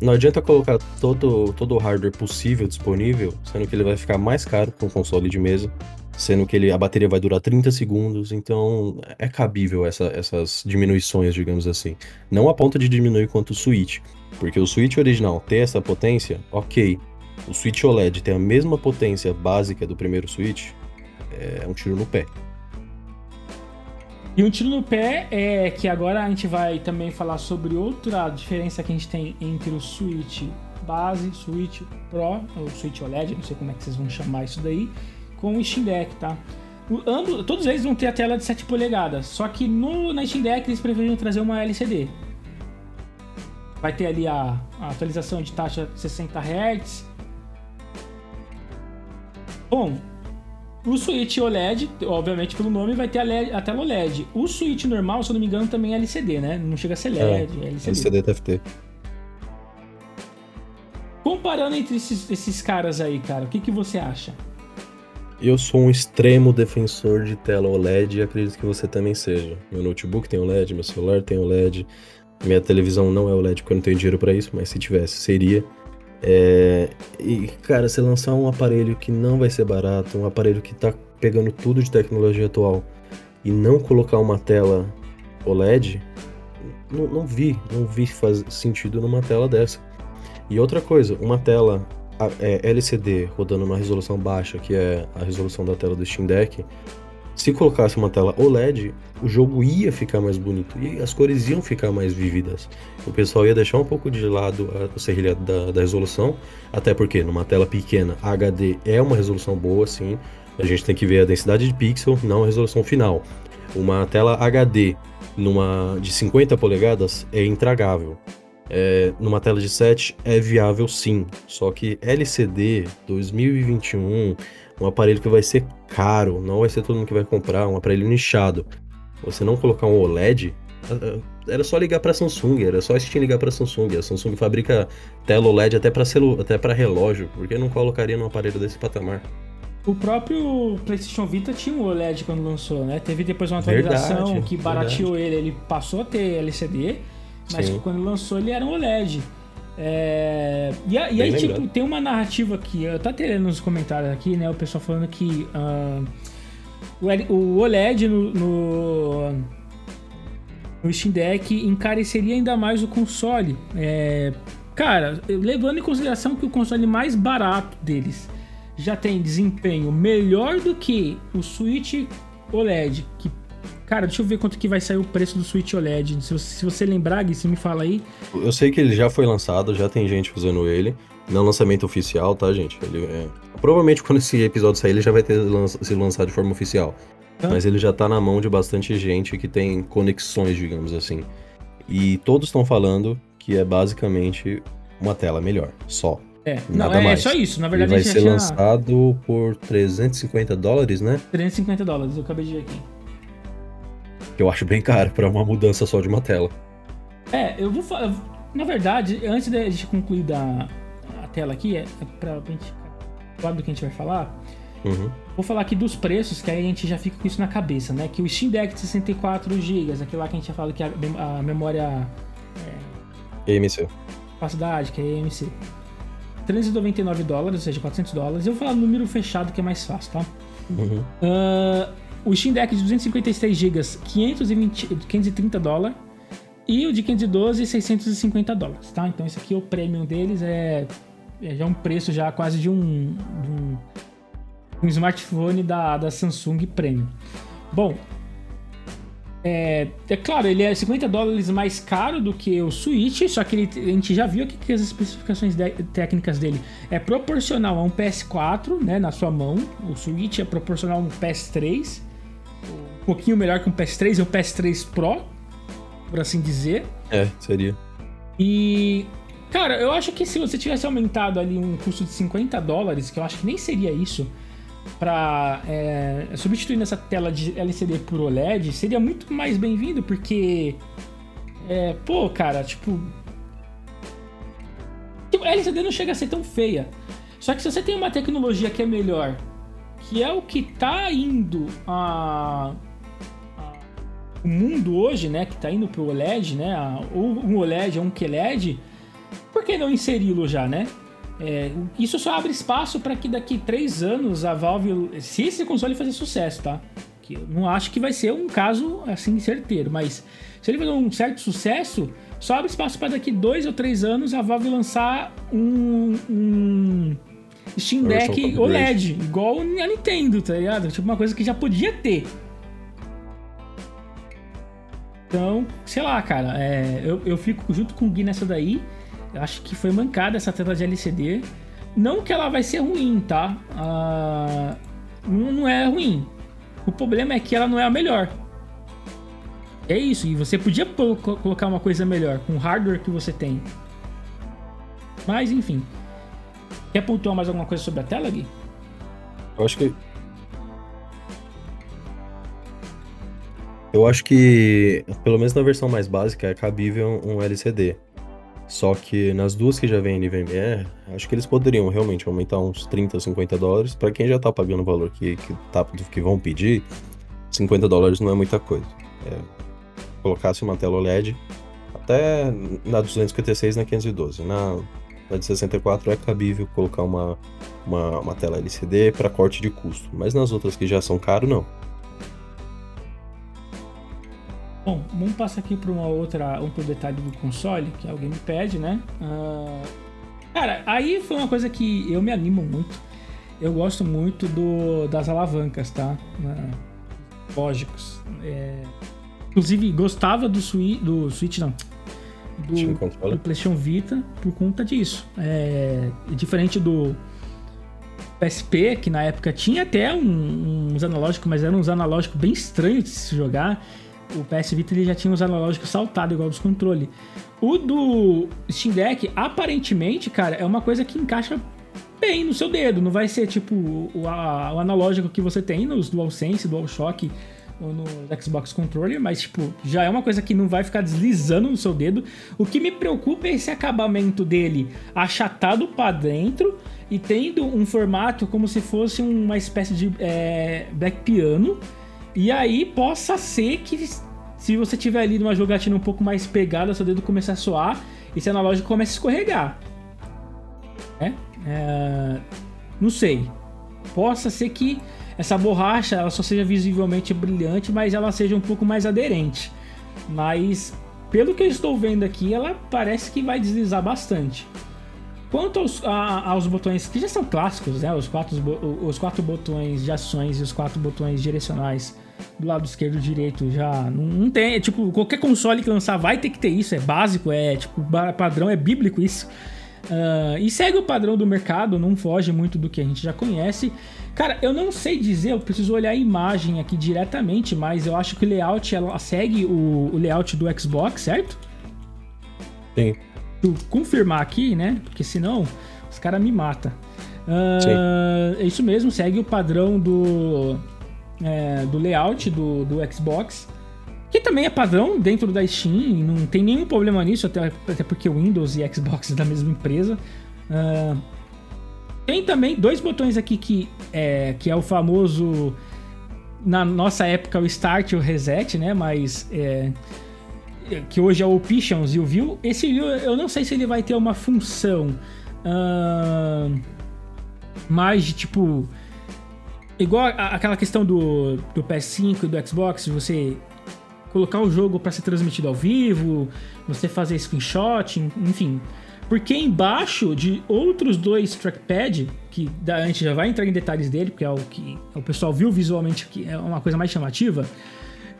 não adianta colocar todo, todo o hardware possível disponível, sendo que ele vai ficar mais caro com um console de mesa, sendo que ele, a bateria vai durar 30 segundos, então é cabível essa, essas diminuições, digamos assim. Não a ponto de diminuir quanto o Switch, porque o Switch original ter essa potência, ok, o Switch OLED tem a mesma potência básica do primeiro Switch, é um tiro no pé. E um tiro no pé é que agora a gente vai também falar sobre outra diferença que a gente tem entre o Switch base, Switch Pro, ou Switch OLED, não sei como é que vocês vão chamar isso daí, com o Steam Deck, tá? O, ambos, todos eles vão ter a tela de 7 polegadas, só que no, na Steam Deck eles preferem trazer uma LCD. Vai ter ali a, a atualização de taxa 60 Hz, Bom, o Switch OLED, obviamente pelo nome, vai ter a, LED, a, tela OLED. O Switch normal, se eu não me engano, também é LCD, né? Não chega a ser LED, é, é LCD. LCD TFT. Comparando entre esses, esses caras aí, cara, o que, que você acha? Eu sou um extremo defensor de tela OLED e acredito que você também seja. Meu notebook tem OLED, meu celular tem OLED, minha televisão não é OLED porque eu não tenho dinheiro para isso, mas se tivesse, seria. É, e, cara, você lançar um aparelho que não vai ser barato, um aparelho que tá pegando tudo de tecnologia atual e não colocar uma tela OLED, não, não vi, não vi faz sentido numa tela dessa. E outra coisa, uma tela é, LCD rodando numa resolução baixa, que é a resolução da tela do Steam Deck, se colocasse uma tela OLED, o jogo ia ficar mais bonito e as cores iam ficar mais vívidas. O pessoal ia deixar um pouco de lado o serrilhado da, da resolução, até porque numa tela pequena HD é uma resolução boa, sim. A gente tem que ver a densidade de pixel, não a resolução final. Uma tela HD numa de 50 polegadas é intragável. É, numa tela de 7 é viável sim, só que LCD 2021 um aparelho que vai ser caro, não vai ser todo mundo que vai comprar, um aparelho nichado. Você não colocar um OLED, era só ligar para Samsung, era só assistir ligar para Samsung. A Samsung fabrica tela OLED até para até para relógio, por que não colocaria num aparelho desse patamar? O próprio PlayStation Vita tinha um OLED quando lançou, né? Teve depois uma atualização Verdade, que barateou ele, ele passou a ter LCD, mas Sim. quando lançou ele era um OLED. É, E, a- e aí, tipo, lembrado. tem uma narrativa aqui, eu tô até lendo nos comentários aqui, né? O pessoal falando que o, L- o OLED no, no, no Steam Deck encareceria ainda mais o console. É, cara, levando em consideração que o console mais barato deles já tem desempenho melhor do que o Switch OLED, que Cara, deixa eu ver quanto que vai sair o preço do Switch OLED. Se você, se você lembrar, Gui, você me fala aí. Eu sei que ele já foi lançado, já tem gente usando ele. Não lançamento oficial, tá, gente? Ele é- Provavelmente quando esse episódio sair, ele já vai ter lan- sido lançado de forma oficial. Tá. Mas ele já tá na mão de bastante gente que tem conexões, digamos assim. E todos estão falando que é basicamente uma tela melhor, só. É, não, Nada é, mais. só isso. Na Ele verdade, vai a gente ser já lançado por 350 dólares, né? 350 dólares, eu acabei de ver aqui. Que eu acho bem caro pra uma mudança só de uma tela. É, eu vou falar. Na verdade, antes da gente concluir da, a tela aqui, é, é pra, pra gente ficar claro do que a gente vai falar. Uhum. Vou falar aqui dos preços, que aí a gente já fica com isso na cabeça, né? Que o Steam Deck de 64 GB, aquele lá que a gente já fala que a, a memória EMC. capacidade, que é EMC. 399 dólares, ou seja, 400 dólares. Eu vou falar número fechado que é mais fácil, tá? Uhum. Ah, o Steam Deck de 256 GB, 520, 530 dólares. E o de 512, 650 dólares, tá? Então esse aqui, o premium deles é, é já um preço já quase de um, de um, um smartphone da, da Samsung Premium. Bom, é, é claro, ele é 50 dólares mais caro do que o Switch, só que ele- a gente já viu aqui que as especificações de- técnicas dele é proporcional a um PS4, né, na sua mão. O Switch é proporcional a um PS3, um pouquinho melhor que um PS3, é o PS3 Pro, por assim dizer. É, seria. E, cara, eu acho que se você tivesse aumentado ali um custo de 50 dólares, que eu acho que nem seria isso, pra é, substituir essa tela de LCD por OLED, seria muito mais bem-vindo, porque. É, pô, cara, tipo. tipo, LCD não chega a ser tão feia. Só que se você tem uma tecnologia que é melhor, que é o que tá indo a- o mundo hoje, né, que tá indo pro OLED, né, a- ou um OLED ou um QLED, por que não inseri-lo já, né? É, isso só abre espaço para que daqui três anos a Valve, se esse console fazer sucesso, tá? Que eu não acho que vai ser um caso assim certeiro, mas se ele fazer um certo sucesso, só abre espaço para daqui dois ou três anos a Valve lançar um, um Steam Deck. OLED, igual a Nintendo, tá ligado? Tipo uma coisa que já podia ter. Então, sei lá, cara, é, eu, eu fico junto com o Gui nessa daí. Eu acho que foi mancada essa tela de LCD. Não que ela vai ser ruim, tá? Ah, não, é ruim. O problema é que ela não é a melhor. É isso, e você podia colocar uma coisa melhor com o hardware que você tem. Mas, enfim. Quer pontuar mais alguma coisa sobre a tela, Gui? Eu acho que. Eu acho que, pelo menos na versão mais básica, é cabível um LCD. Só que nas duas que já vem NVMe, acho que eles poderiam realmente aumentar uns 30, 50 dólares. Pra quem já tá pagando o valor que, que, tá, que vão pedir, 50 dólares não é muita coisa. É, colocasse uma tela OLED, até na 256 e na 512. Na, na de 64 é cabível colocar uma, uma, uma tela LCD para corte de custo. Mas nas outras que já são caro, não. Bom, vamos passar aqui para uma outra, outro detalhe do console, que é o gamepad, né? Ah, cara, aí foi uma coisa que eu me animo muito. Eu gosto muito do, das alavancas, tá? Ah, lógicos. É, inclusive, gostava do, sui, do Switch, não. Do, do PlayStation Vita por conta disso. É, diferente do PSP, que na época tinha até um- uns analógicos, mas eram uns analógicos bem estranhos de se jogar. O PS Vita ele já tinha os analógicos saltados, igual dos controles. O do Steam Deck, aparentemente, cara, é uma coisa que encaixa bem no seu dedo. Não vai ser tipo o, a- o analógico que você tem nos DualSense, DualShock ou no Xbox Controller, mas tipo, já é uma coisa que não vai ficar deslizando no seu dedo. O que me preocupa é esse acabamento dele achatado para dentro e tendo um formato como se fosse uma espécie de é, black piano. E aí possa ser que se você tiver ali numa jogatina um pouco mais pegada, seu dedo começa a soar, esse analógico começa a escorregar. É? é não sei. Possa ser que essa borracha ela só seja visivelmente brilhante, mas ela seja um pouco mais aderente. Mas pelo que eu estou vendo aqui, ela parece que vai deslizar bastante. Quanto aos, a, aos botões que já são clássicos, né? Os quatro, os quatro botões de ações e os quatro botões direcionais do lado esquerdo e direito já não, não tem. É, tipo, qualquer console que lançar vai ter que ter isso, é básico, é tipo padrão, é bíblico isso. Uh, e segue o padrão do mercado, não foge muito do que a gente já conhece. Cara, eu não sei dizer, eu preciso olhar a imagem aqui diretamente, mas eu acho que o layout ela segue o, o layout do Xbox, certo? Sim. Tu confirmar aqui, né? Porque senão os caras me matam. Uh, é isso mesmo, segue o padrão do, é, do layout do, do Xbox que também é padrão dentro da Steam, não tem nenhum problema nisso, até, até porque Windows e Xbox é da mesma empresa. Uh, tem também dois botões aqui que é, que é o famoso, na nossa época, o Start e o Reset, né? Mas é, que hoje é o Options e o View. Esse View eu não sei se ele vai ter uma função uh, mais de tipo. Igual aquela questão do, do PS5 e do Xbox, você colocar o jogo para ser transmitido ao vivo, você fazer screenshot, enfim. Porque embaixo de outros dois trackpad, que a gente já vai entrar em detalhes dele, porque é o que o pessoal viu visualmente que é uma coisa mais chamativa,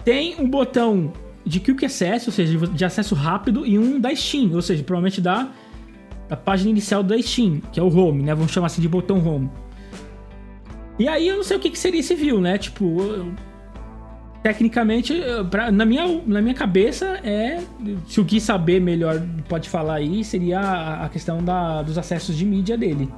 tem um botão de Quick Access, ou seja, de acesso rápido, e um da Steam, ou seja, provavelmente da, da página inicial da Steam, que é o Home, né? Vamos chamar assim de botão Home. E aí eu não sei o que, que seria esse view, né? Tipo, tecnicamente, pra, na, minha, na minha cabeça, é. Se o Gui saber melhor, pode falar aí, seria a, a questão da, dos acessos de mídia dele.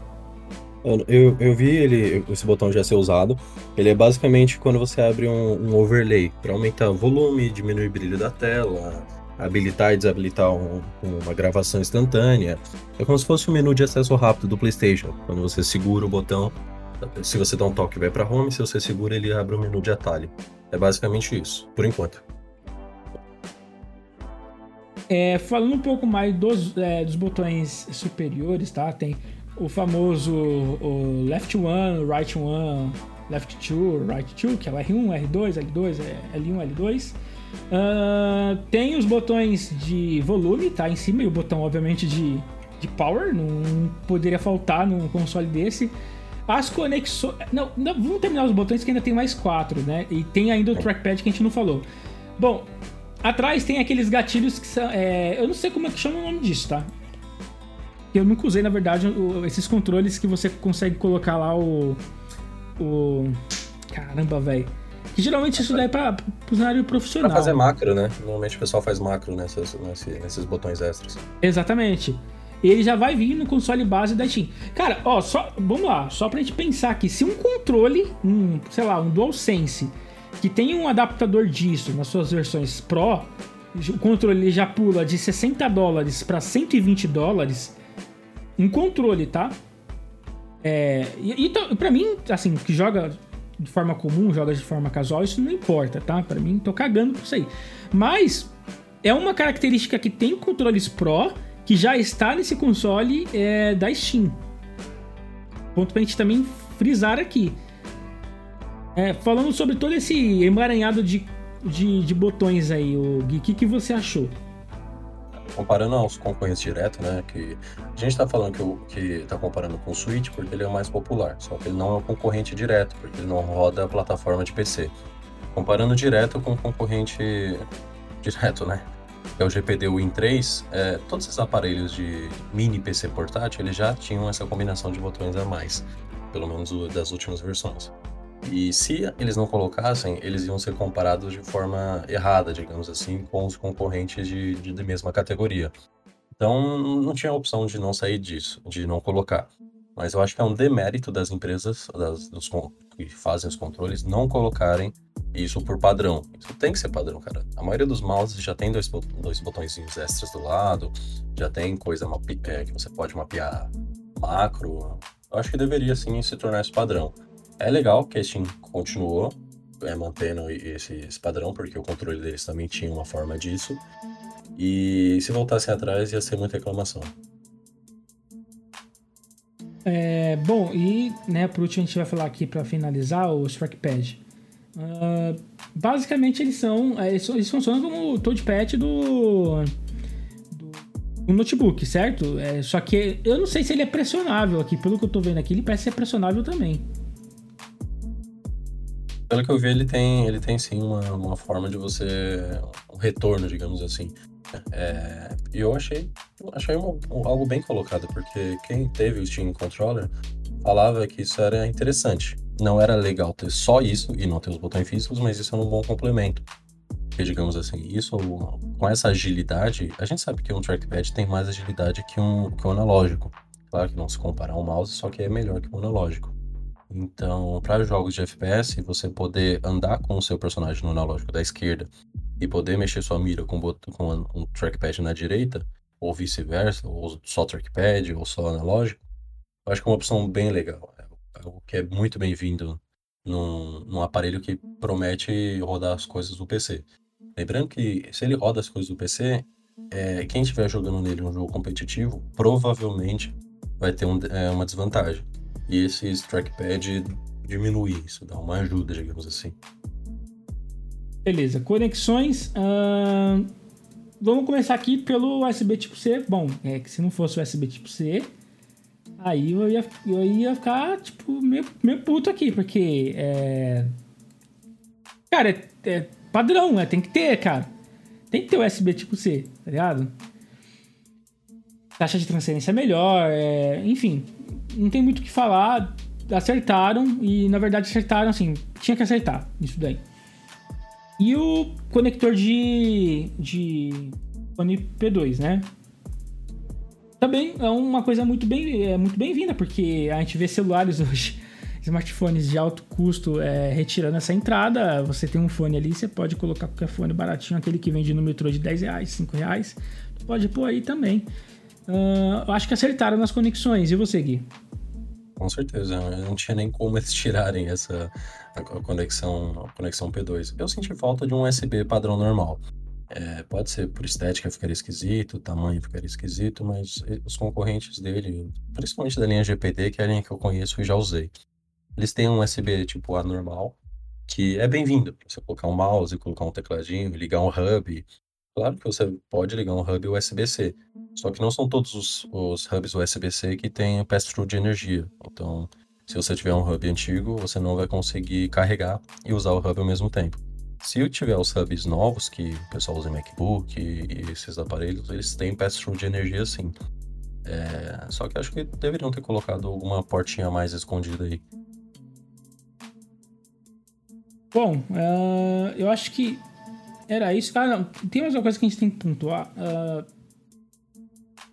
Eu, eu vi ele, esse botão já ser usado. Ele é basicamente quando você abre um, um overlay para aumentar o volume, diminuir o brilho da tela, habilitar e desabilitar um, uma gravação instantânea. É como se fosse um menu de acesso rápido do PlayStation. Quando você segura o botão, se você dá um toque, vai para home. Se você segura, ele abre o um menu de atalho. É basicamente isso, por enquanto. É, falando um pouco mais dos, é, dos botões superiores, tá? Tem o famoso o left one, right one, left two, right two, que é o R1, R2, L2, L1, L2. Uh, tem os botões de volume, tá? Em cima, e o botão, obviamente, de, de power, não poderia faltar num console desse. As conexões. Não, não, vamos terminar os botões que ainda tem mais quatro, né? E tem ainda o trackpad que a gente não falou. Bom, atrás tem aqueles gatilhos que são. É, eu não sei como é que chama o nome disso, tá? Eu nunca usei, na verdade, o, esses controles que você consegue colocar lá o. O. Caramba, velho. Que geralmente isso daí é pra, pro cenário profissional. Pra fazer macro, né? Normalmente o pessoal faz macro nessas, nesses botões extras. Exatamente ele já vai vir no console base da Steam. Cara, ó, só, vamos lá, só pra gente pensar aqui, se um controle, um, sei lá, um DualSense, que tem um adaptador disso nas suas versões Pro, o controle já pula de 60 dólares para 120 dólares, um controle, tá? É, e, e pra mim, assim, que joga de forma comum, joga de forma casual, isso não importa, tá? Pra mim, tô cagando por isso aí. Mas é uma característica que tem controles Pro que já está nesse console é, da Steam. Ponto pra gente também frisar aqui. É, falando sobre todo esse emaranhado de, de, de botões aí, o Gui, o que, que você achou? Comparando aos concorrentes direto, né? Que a gente tá falando que, o, que tá comparando com o Switch porque ele é o mais popular. Só que ele não é um concorrente direto, porque ele não roda a plataforma de PC. Comparando direto com o concorrente direto, né? É o GPD Win 3, é, todos esses aparelhos de mini PC portátil, eles já tinham essa combinação de botões a mais, pelo menos das últimas versões. E se eles não colocassem, eles iam ser comparados de forma errada, digamos assim, com os concorrentes de, de, de mesma categoria. Então, não tinha opção de não sair disso, de não colocar. Mas eu acho que é um demérito das empresas, das, dos que fazem os controles não colocarem isso por padrão. Isso tem que ser padrão, cara. A maioria dos mouses já tem dois, dois botõezinhos extras do lado, já tem coisa é, que você pode mapear macro. Eu acho que deveria sim se tornar esse padrão. É legal que a Steam continuou é, mantendo esse, esse padrão, porque o controle deles também tinha uma forma disso. E se voltassem atrás ia ser muita reclamação. É, bom, e né, por último a gente vai falar aqui para finalizar os trackpad. Uh, basicamente eles são, é, eles, eles funcionam como o touchpad do, do, do notebook, certo? É, só que eu não sei se ele é pressionável aqui, pelo que eu tô vendo aqui, ele parece ser pressionável também. Pelo que eu vi, ele tem, ele tem sim uma, uma forma de você. um retorno, digamos assim. É, e eu achei, achei um, um, algo bem colocado, porque quem teve o Steam Controller falava que isso era interessante. Não era legal ter só isso e não ter os botões físicos, mas isso é um bom complemento. Porque, digamos assim, isso com essa agilidade, a gente sabe que um trackpad tem mais agilidade que um, que um analógico. Claro que não se compara ao mouse, só que é melhor que um analógico. Então, para jogos de FPS, você poder andar com o seu personagem no analógico da esquerda e poder mexer sua mira com, com um trackpad na direita, ou vice-versa, ou só trackpad, ou só analógico, eu acho que é uma opção bem legal. É algo que é muito bem-vindo num, num aparelho que promete rodar as coisas do PC. Lembrando que se ele roda as coisas do PC, é, quem estiver jogando nele um jogo competitivo provavelmente vai ter um, é, uma desvantagem. E esse trackpad diminui isso, dá uma ajuda, digamos assim. Beleza, conexões. Uh, vamos começar aqui pelo USB tipo C. Bom, é que se não fosse o USB tipo C, aí eu ia, eu ia ficar, tipo, meio, meio puto aqui, porque é. Cara, é, é padrão, é, tem que ter, cara. Tem que ter USB tipo C, tá ligado? Taxa de transferência é melhor, é, enfim, não tem muito o que falar. Acertaram e, na verdade, acertaram assim. Tinha que acertar isso daí. E o conector de, de fone P2, né? Também é uma coisa muito bem é muito bem-vinda, porque a gente vê celulares hoje, smartphones de alto custo é, retirando essa entrada. Você tem um fone ali, você pode colocar qualquer fone baratinho, aquele que vende no metrô de 10 reais, 5 reais. Pode pôr aí também. Uh, eu acho que acertaram nas conexões. E você, Gui? Com certeza, não tinha nem como eles tirarem essa a conexão, a conexão P2. Eu senti falta de um USB padrão normal. É, pode ser por estética ficaria esquisito, tamanho ficaria esquisito, mas os concorrentes dele, principalmente da linha GPD, que é a linha que eu conheço e já usei, eles têm um USB tipo A normal, que é bem-vindo. Você colocar um mouse, colocar um tecladinho, ligar um hub, Claro que você pode ligar um hub USB-C, só que não são todos os, os hubs USB-C que têm pass-through de energia. Então, se você tiver um hub antigo, você não vai conseguir carregar e usar o hub ao mesmo tempo. Se eu tiver os hubs novos, que o pessoal usa em MacBook e, esses aparelhos, eles têm pass-through de energia sim. É, só que acho que deveriam ter colocado alguma portinha mais escondida aí. Bom, uh, eu acho que era isso. Ah, não. Tem mais uma coisa que a gente tem que pontuar. Uh,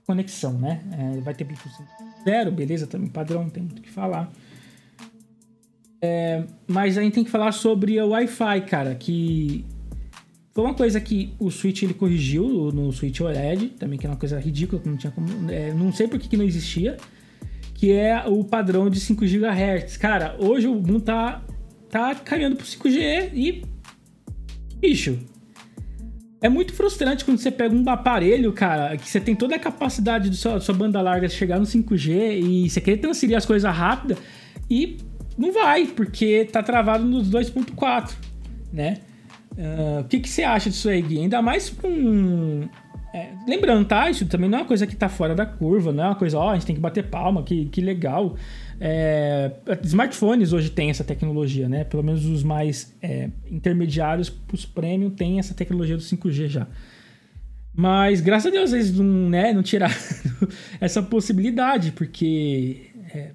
conexão, né? É, vai ter Bluetooth zero, beleza, também padrão, não tem muito o que falar. É, mas a gente tem que falar sobre o Wi-Fi, cara, que foi uma coisa que o Switch ele corrigiu no Switch OLED, também que é uma coisa ridícula, que não tinha como, é, não sei por que, que não existia, que é o padrão de 5 GHz. Cara, hoje o mundo tá tá caminhando pro 5G e bicho, é muito frustrante quando você pega um aparelho, cara, que você tem toda a capacidade da sua, sua, banda larga chegar no 5G e você quer transferir as coisas rápidas e não vai, porque tá travado nos 2.4, né? Uh, o que, que você acha disso aí, Gui? Ainda mais com. É, lembrando, tá? Isso também não é uma coisa que tá fora da curva, não é uma coisa, ó, oh, a gente tem que bater palma, que, que legal. É, smartphones hoje têm essa tecnologia, né? Pelo menos os mais é, intermediários, os premium, têm essa tecnologia do 5G já. Mas graças a Deus eles não, né, não tiraram essa possibilidade, porque é,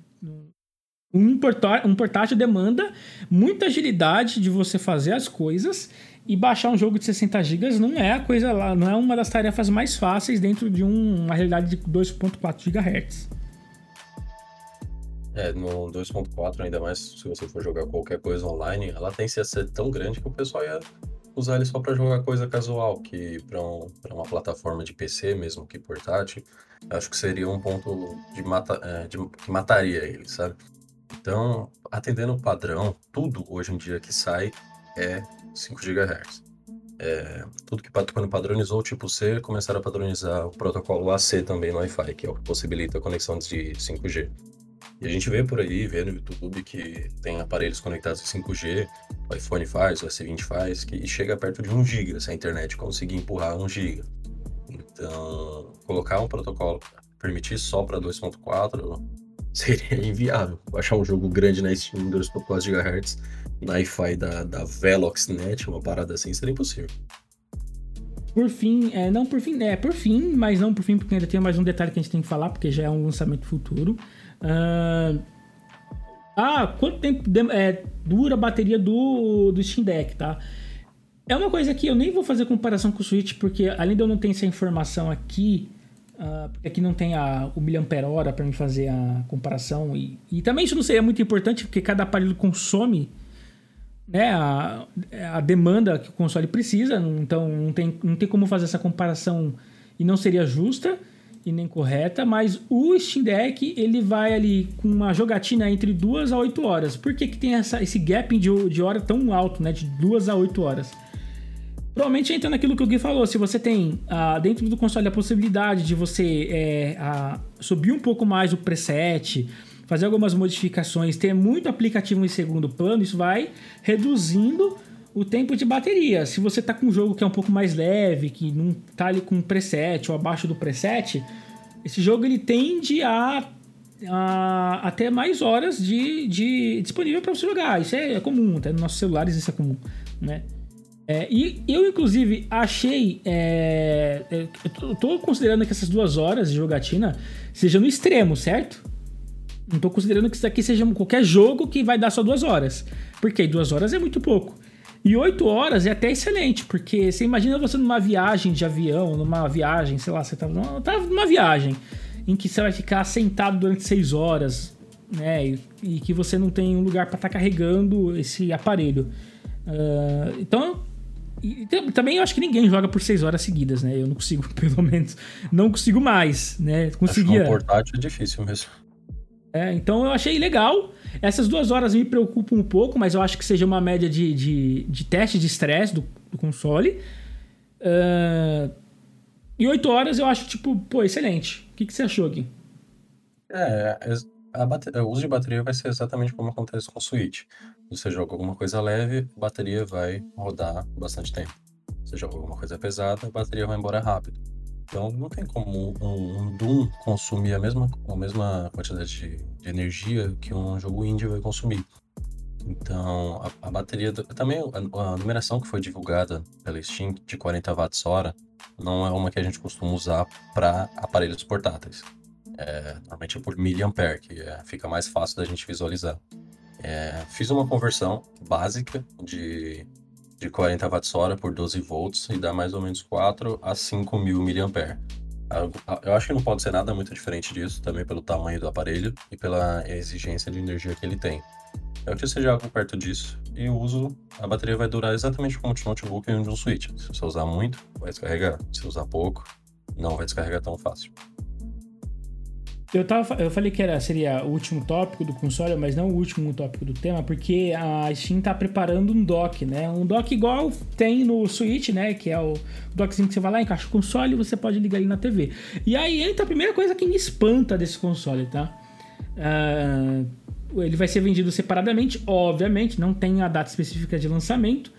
um, um portátil demanda muita agilidade de você fazer as coisas e baixar um jogo de 60 GB não é a coisa lá, não é uma das tarefas mais fáceis dentro de um, uma realidade de 2.4 GHz. É, no 2.4, ainda mais se você for jogar qualquer coisa online, ela tem a ser tão grande que o pessoal ia usar ele só para jogar coisa casual, que para um, uma plataforma de PC, mesmo que portátil, acho que seria um ponto de mata, é, de, que mataria ele, sabe? Então, atendendo o padrão, tudo hoje em dia que sai é 5 GHz. É, tudo que quando padronizou o tipo C, começaram a padronizar o protocolo AC também no Wi-Fi, que é o que possibilita a conexão de 5G. E a gente vê por aí, vê no YouTube que tem aparelhos conectados em 5G, o iPhone faz, o S20 faz, que chega perto de 1 GB se a internet conseguir empurrar 1 GB. Então, colocar um protocolo permitir só para 2.4 seria inviável. Baixar um jogo grande na Steam 2.4 GHz na Wi-Fi da, da Veloxnet, uma parada assim, seria impossível. Por fim, é, não por fim, é por fim, mas não por fim, porque ainda tem mais um detalhe que a gente tem que falar, porque já é um lançamento futuro. Uh, ah, quanto tempo é, dura a bateria do, do Steam Deck, tá? É uma coisa que eu nem vou fazer comparação com o Switch, porque além de eu não ter essa informação aqui, uh, porque aqui não tem a, o miliampere-hora para me fazer a comparação, e, e também isso não seria muito importante, porque cada aparelho consome né, a, a demanda que o console precisa, então não tem, não tem como fazer essa comparação e não seria justa e nem correta, mas o Steam Deck ele vai ali com uma jogatina entre 2 a 8 horas. Por que, que tem essa, esse gap de, de hora tão alto, né? De 2 a 8 horas? Provavelmente entra naquilo que o Gui falou. Se você tem ah, dentro do console a possibilidade de você é, ah, subir um pouco mais o preset, fazer algumas modificações, ter muito aplicativo em segundo plano, isso vai reduzindo o tempo de bateria. Se você tá com um jogo que é um pouco mais leve, que não tá ali com preset ou abaixo do preset, esse jogo ele tende a, a, a ter mais horas de, de disponível para você jogar. Isso é, é, comum, até nos nossos celulares isso é comum, né? É, e eu, inclusive, achei. É, é eu tô considerando que essas duas horas de jogatina sejam no extremo, certo? Não tô considerando que isso aqui seja qualquer jogo que vai dar só duas horas. Porque duas horas é muito pouco. E oito horas é até excelente, porque você imagina você numa viagem de avião, numa viagem, sei lá, você tá numa, tá numa viagem em que você vai ficar sentado durante seis horas, né? E, e que você não tem um lugar para estar tá carregando esse aparelho. Uh, então, e, também eu acho que ninguém joga por seis horas seguidas, né? Eu não consigo, pelo menos, não consigo mais, né? Conseguia. Acho que um portátil é difícil mesmo. É, então eu achei legal. Essas duas horas me preocupam um pouco, mas eu acho que seja uma média de, de, de teste de estresse do, do, console. Uh, e oito horas eu acho, tipo, pô, excelente. O que, que você achou aqui? É, bateria, o uso de bateria vai ser exatamente como acontece com o Switch. Você joga alguma coisa leve, a bateria vai rodar bastante tempo. Você joga alguma coisa pesada, a bateria vai embora rápido. Então não tem como um, um Doom consumir a mesma, a mesma quantidade de, de energia que um jogo indie vai consumir. Então, a, a bateria. Do, também a, a, numeração que foi divulgada pela Steam de 40 watts hora não é uma que a gente costuma usar para aparelhos portáteis. É, normalmente é por miliampere, que é, fica mais fácil da gente visualizar. É, fiz uma conversão básica de de 40 watts-hora por 12 volts e dá mais ou menos 4 a 5 mil mAh. Eu acho que não pode ser nada muito diferente disso, também pelo tamanho do aparelho e pela exigência de energia que ele tem. Eu acredito que seja algo perto disso. E o uso, a bateria vai durar exatamente como de notebook e de um Switch. Se você usar muito, vai descarregar. Se usar pouco, não vai descarregar tão fácil. Eu, tava, eu falei que era, seria o último tópico do console, mas não o último tópico do tema, porque a Steam tá preparando um dock, né? Um dock igual tem no Switch, né? Que é o dockzinho que você vai lá, encaixa o console e você pode ligar ele na TV. E aí entra a primeira coisa que me espanta desse console, tá? Uh, ele vai ser vendido separadamente, obviamente, não tem a data específica de lançamento.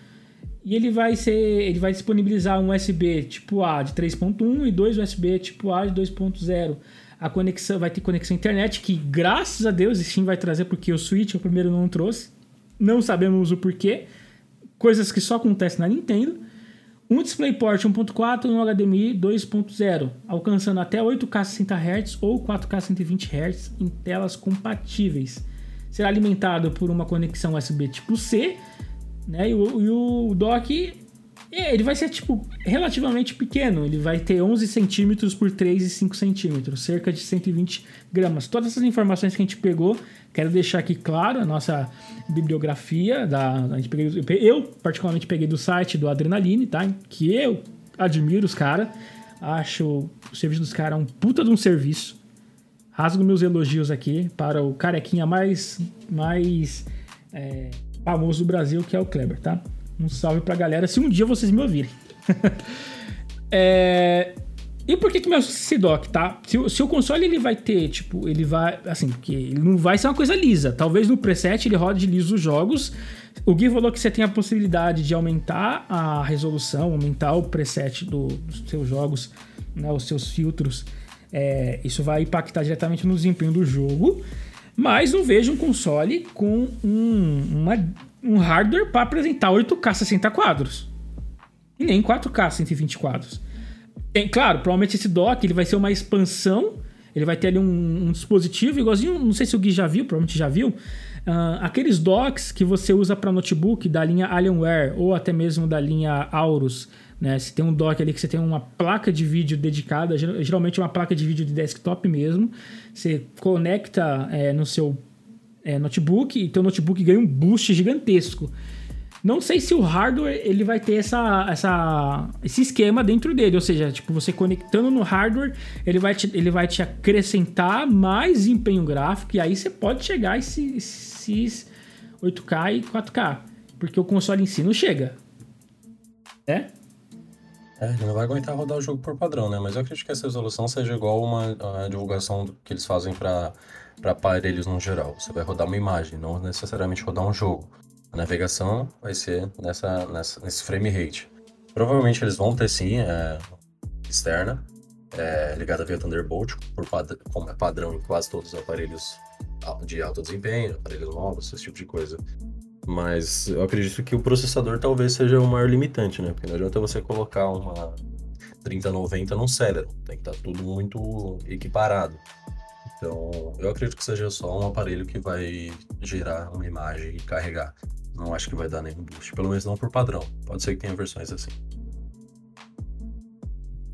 E ele vai ser, ele vai disponibilizar um USB tipo A de 3.1 e dois USB tipo A de 2.0 a conexão vai ter conexão internet, que graças a Deus Steam vai trazer, porque o Switch o primeiro não trouxe. Não sabemos o porquê. Coisas que só acontecem na Nintendo. Um DisplayPort 1.4 e um HDMI 2.0, alcançando até 8K 60 Hz ou 4K 120 Hz em telas compatíveis. Será alimentado por uma conexão USB tipo C, né? E o, e o dock é, ele vai ser, tipo, relativamente pequeno. Ele vai ter 11 centímetros por 3,5 centímetros, cerca de 120 gramas. Todas essas informações que a gente pegou Quero deixar aqui claro a nossa bibliografia da, a gente peguei, eu particularmente peguei do site do Adrenaline, tá? Que eu admiro os caras, acho o serviço dos caras um puta de um serviço. Rasgo meus elogios aqui para o carequinha mais mais é, famoso do Brasil, que é o Kleber, tá? Um salve pra galera, se um dia vocês me ouvirem. é, e por que que meu CDOC, tá? Se, se, o console ele vai ter, tipo, ele vai, assim, porque ele não vai ser uma coisa lisa. Talvez no preset ele rode liso os jogos. O Gui falou que você tem a possibilidade de aumentar a resolução, aumentar o preset do, dos seus jogos, né, os seus filtros. É, isso vai impactar diretamente no desempenho do jogo. Mas não vejo um console com um, uma, um hardware para apresentar 8K 60 quadros. E nem 4K 120 quadros. Tem, claro, provavelmente esse dock ele vai ser uma expansão. Ele vai ter ali um, um dispositivo igualzinho, não sei se o Gui já viu, provavelmente já viu. Uh, aqueles docks que você usa para notebook da linha Alienware ou até mesmo da linha Aorus. Né? Se tem um dock ali que você tem uma placa de vídeo dedicada, geralmente é uma placa de vídeo de desktop mesmo. Você conecta é, no seu é, notebook e teu notebook ganha um boost gigantesco. Não sei se o hardware ele vai ter essa, essa, esse esquema dentro dele, ou seja, tipo você conectando no hardware, ele vai te, ele vai te acrescentar mais empenho gráfico e aí você pode chegar a esses 8K e 4K, porque o console em si não chega. É? É, ele não vai aguentar rodar o jogo por padrão, né? Mas eu acredito que essa resolução seja igual uma a divulgação que eles fazem para aparelhos no geral. Você vai rodar uma imagem, não necessariamente rodar um jogo. A navegação vai ser nessa, nessa, nesse frame rate. Provavelmente eles vão ter sim é, externa, é, ligada via Thunderbolt, por como é padrão em quase todos os aparelhos de alto desempenho, aparelhos novos, esse tipo de coisa. Mas eu acredito que o processador talvez seja o maior limitante, né? Porque não adianta você colocar uma 3090 num Celeron, tem que estar tá tudo muito equiparado. Então, eu acredito que seja só um aparelho que vai gerar uma imagem e carregar. Não acho que vai dar nenhum boost, pelo menos não por padrão. Pode ser que tenha versões assim.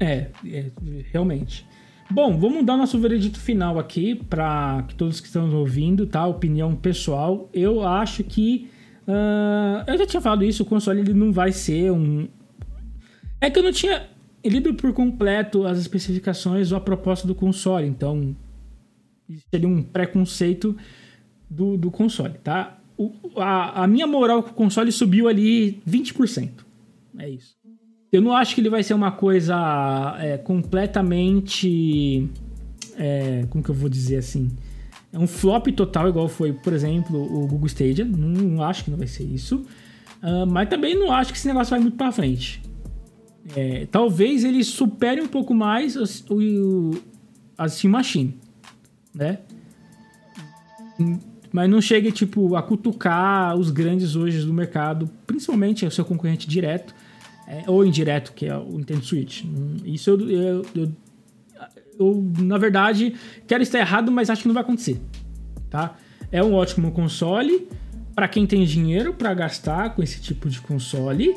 É, é realmente. Bom, vamos dar nosso veredito final aqui para todos que estão ouvindo, tá? Opinião pessoal. Eu acho que uh, eu já tinha falado isso, o console ele não vai ser um. É que eu não tinha lido por completo as especificações ou a proposta do console, então seria um preconceito do, do console, tá? o, a, a minha moral com o console subiu ali 20%. É isso. Eu não acho que ele vai ser uma coisa é, completamente. É, como que eu vou dizer assim? É um flop total, igual foi, por exemplo, o Google Stadia. Não, não acho que não vai ser isso. Uh, mas também não acho que esse negócio vai muito pra frente. É, talvez ele supere um pouco mais o, o, a Steam Machine, né? mas não chegue tipo a cutucar os grandes hoje do mercado, principalmente o seu concorrente direto é, ou indireto, que é o Nintendo Switch. Isso eu, eu, eu, eu, na verdade, quero estar errado, mas acho que não vai acontecer, tá? É um ótimo console para quem tem dinheiro para gastar com esse tipo de console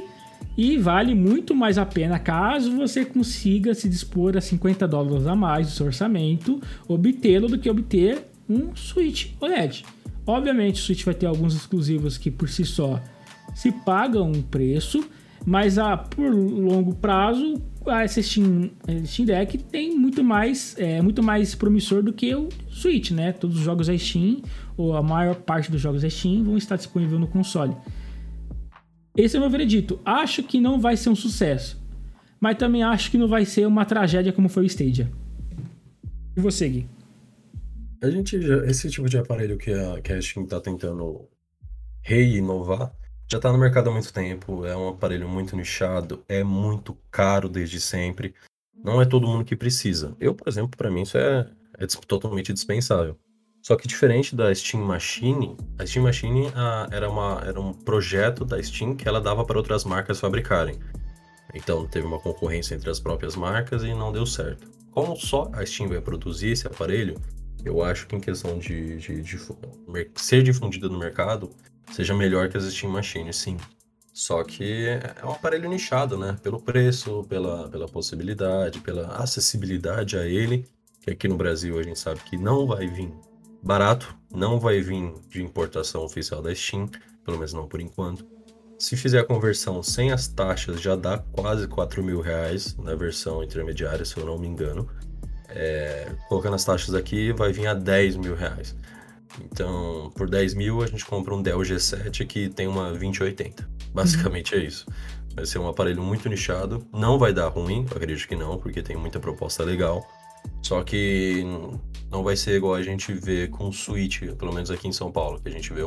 e vale muito mais a pena caso você consiga se dispor a 50 dólares a mais do seu orçamento, obtê-lo do que obter um Switch OLED. Obviamente, o Switch vai ter alguns exclusivos que por si só se pagam um preço, mas a, por longo prazo, a Steam, Steam Deck tem muito mais, é, muito mais promissor do que o Switch, né? Todos os jogos da Steam, ou a maior parte dos jogos da Steam, vão estar disponíveis no console. Esse é o meu veredito. Acho que não vai ser um sucesso, mas também acho que não vai ser uma tragédia como foi o Stadia. E você, Gui? A gente esse tipo de aparelho que a, que a Steam tá tentando reinovar, já tá no mercado há muito tempo, é um aparelho muito nichado, é muito caro desde sempre. Não é todo mundo que precisa. Eu, por exemplo, para mim isso é, é totalmente dispensável. Só que diferente da Steam Machine, a Steam Machine a, era, uma, era um projeto da Steam que ela dava para outras marcas fabricarem. Então teve uma concorrência entre as próprias marcas e não deu certo. Como só a Steam vai produzir esse aparelho, eu acho que em questão de, de, de, ser difundida no mercado, seja melhor que as Steam Machines, sim. Só que é um aparelho nichado, né? Pelo preço, pela, pela possibilidade, pela acessibilidade a ele, que aqui no Brasil a gente sabe que não vai vir barato, não vai vir de importação oficial da Steam, pelo menos não por enquanto. Se fizer a conversão sem as taxas, já dá quase 4 mil reais na versão intermediária, se eu não me engano. É, colocando as taxas aqui, vai vir a 10 mil reais. Então, por 10 mil, a gente compra um Dell G7 que tem uma 2080. Basicamente uhum. é isso. Vai ser um aparelho muito nichado. Não vai dar ruim, acredito que não, porque tem muita proposta legal. Só que não vai ser igual a gente vê com Switch, pelo menos aqui em São Paulo, que a gente vê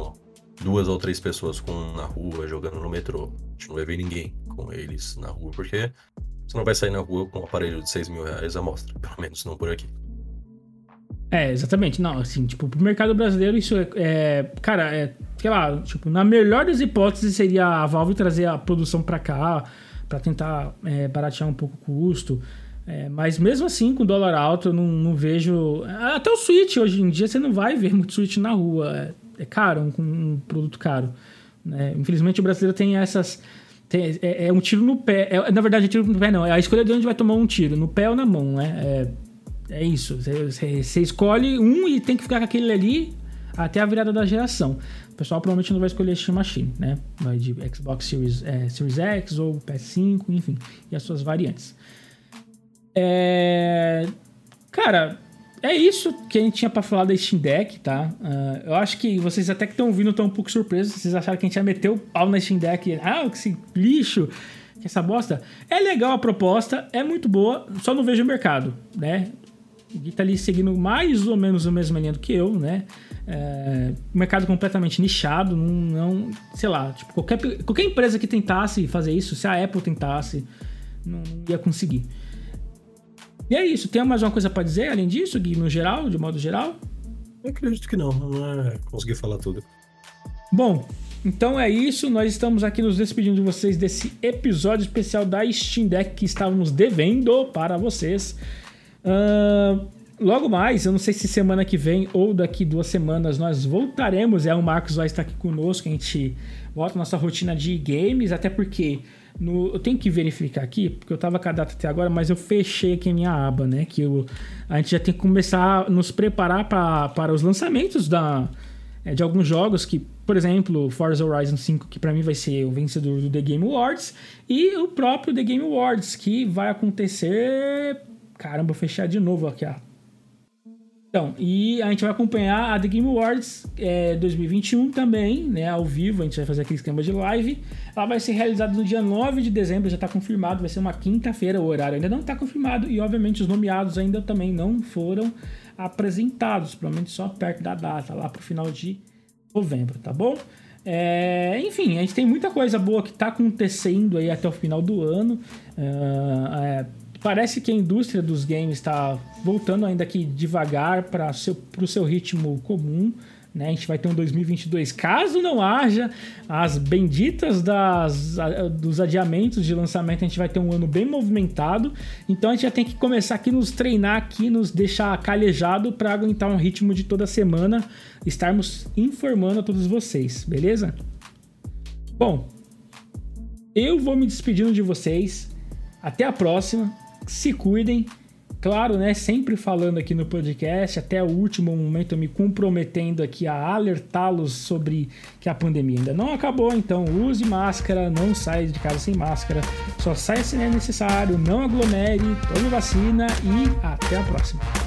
duas ou três pessoas com na rua jogando no metrô. A gente não vai ver ninguém com eles na rua, porque você não vai sair na rua com um aparelho de 6 mil reais à mostra, pelo menos não por aqui. É, exatamente. Não, assim, tipo, pro mercado brasileiro isso é, é, cara, é, sei lá, tipo, na melhor das hipóteses seria a Valve trazer a produção para cá, para tentar é, baratear um pouco o custo. É, mas mesmo assim, com dólar alto, eu não, não, vejo. Até o Switch, hoje em dia, você não vai ver muito Switch na rua. É, é caro, um, um produto caro. Né? Infelizmente, o brasileiro tem essas. Tem, é, é, um tiro no pé. É, na verdade, é tiro no pé, não. É a escolha de onde vai tomar um tiro, no pé ou na mão, né? É, é isso. Você, escolhe um e tem que ficar com aquele ali até a virada da geração. O pessoal provavelmente não vai escolher Steam Machine, né? Vai de Xbox Series, é, Series X ou PS5, enfim, e as suas variantes. É... Cara, é isso que a gente tinha para falar da Steam Deck, tá? Uh, eu acho que vocês até que estão ouvindo estão um pouco surpresos. Vocês acharam que a gente ia meter o pau na Steam Deck. Ah, que lixo, que essa bosta. É legal a proposta, é muito boa, só não vejo o mercado, né? Gui tá ali seguindo mais ou menos o mesmo linha do que eu, né? É, mercado completamente nichado, não, não, sei lá, tipo, qualquer, qualquer empresa que tentasse fazer isso, se a Apple tentasse, não ia conseguir. E é isso. Tem mais uma coisa para dizer além disso, Gui, no geral, de modo geral? Eu acredito que não. Não é conseguir falar tudo. Bom, então é isso. Nós estamos aqui nos despedindo de vocês desse episódio especial da Steam Deck que estávamos devendo para vocês. Uh, logo mais, eu não sei se semana que vem ou daqui duas semanas nós voltaremos. É, o Marcos vai estar aqui conosco. A gente volta nossa rotina de games, até porque no, eu tenho que verificar aqui, porque eu estava com a data até agora, mas eu fechei aqui a minha aba, né? Que eu, a gente já tem que começar a nos preparar para os lançamentos da, é, de alguns jogos que, por exemplo, Forza Horizon 5, que para mim vai ser o vencedor do The Game Awards, e o próprio The Game Awards, que vai acontecer. Caramba, vou fechar de novo aqui, ó. Então, e a gente vai acompanhar a The Game Awards é, 2021 também, né, ao vivo, a gente vai fazer aquele esquema de live. Ela vai ser realizada no dia 9 de dezembro, já está confirmado, vai ser uma quinta-feira, o horário ainda não está confirmado e, obviamente, os nomeados ainda também não foram apresentados, provavelmente só perto da data, lá para o final de novembro, tá bom? É, enfim, a gente tem muita coisa boa que está acontecendo aí até o final do ano. Uh, é, Parece que a indústria dos games está voltando ainda aqui devagar para o seu ritmo comum. Né? A gente vai ter um 2022, caso não haja as benditas das, dos adiamentos de lançamento, a gente vai ter um ano bem movimentado. Então a gente já tem que começar aqui nos treinar aqui, nos deixar calejado para aguentar um ritmo de toda semana, estarmos informando a todos vocês, beleza? Bom, eu vou me despedindo de vocês. Até a próxima se cuidem. Claro, né? Sempre falando aqui no podcast, até o último momento me comprometendo aqui a alertá-los sobre que a pandemia ainda não acabou, então use máscara, não saia de casa sem máscara, só saia se é necessário, não aglomere, tome vacina e até a próxima.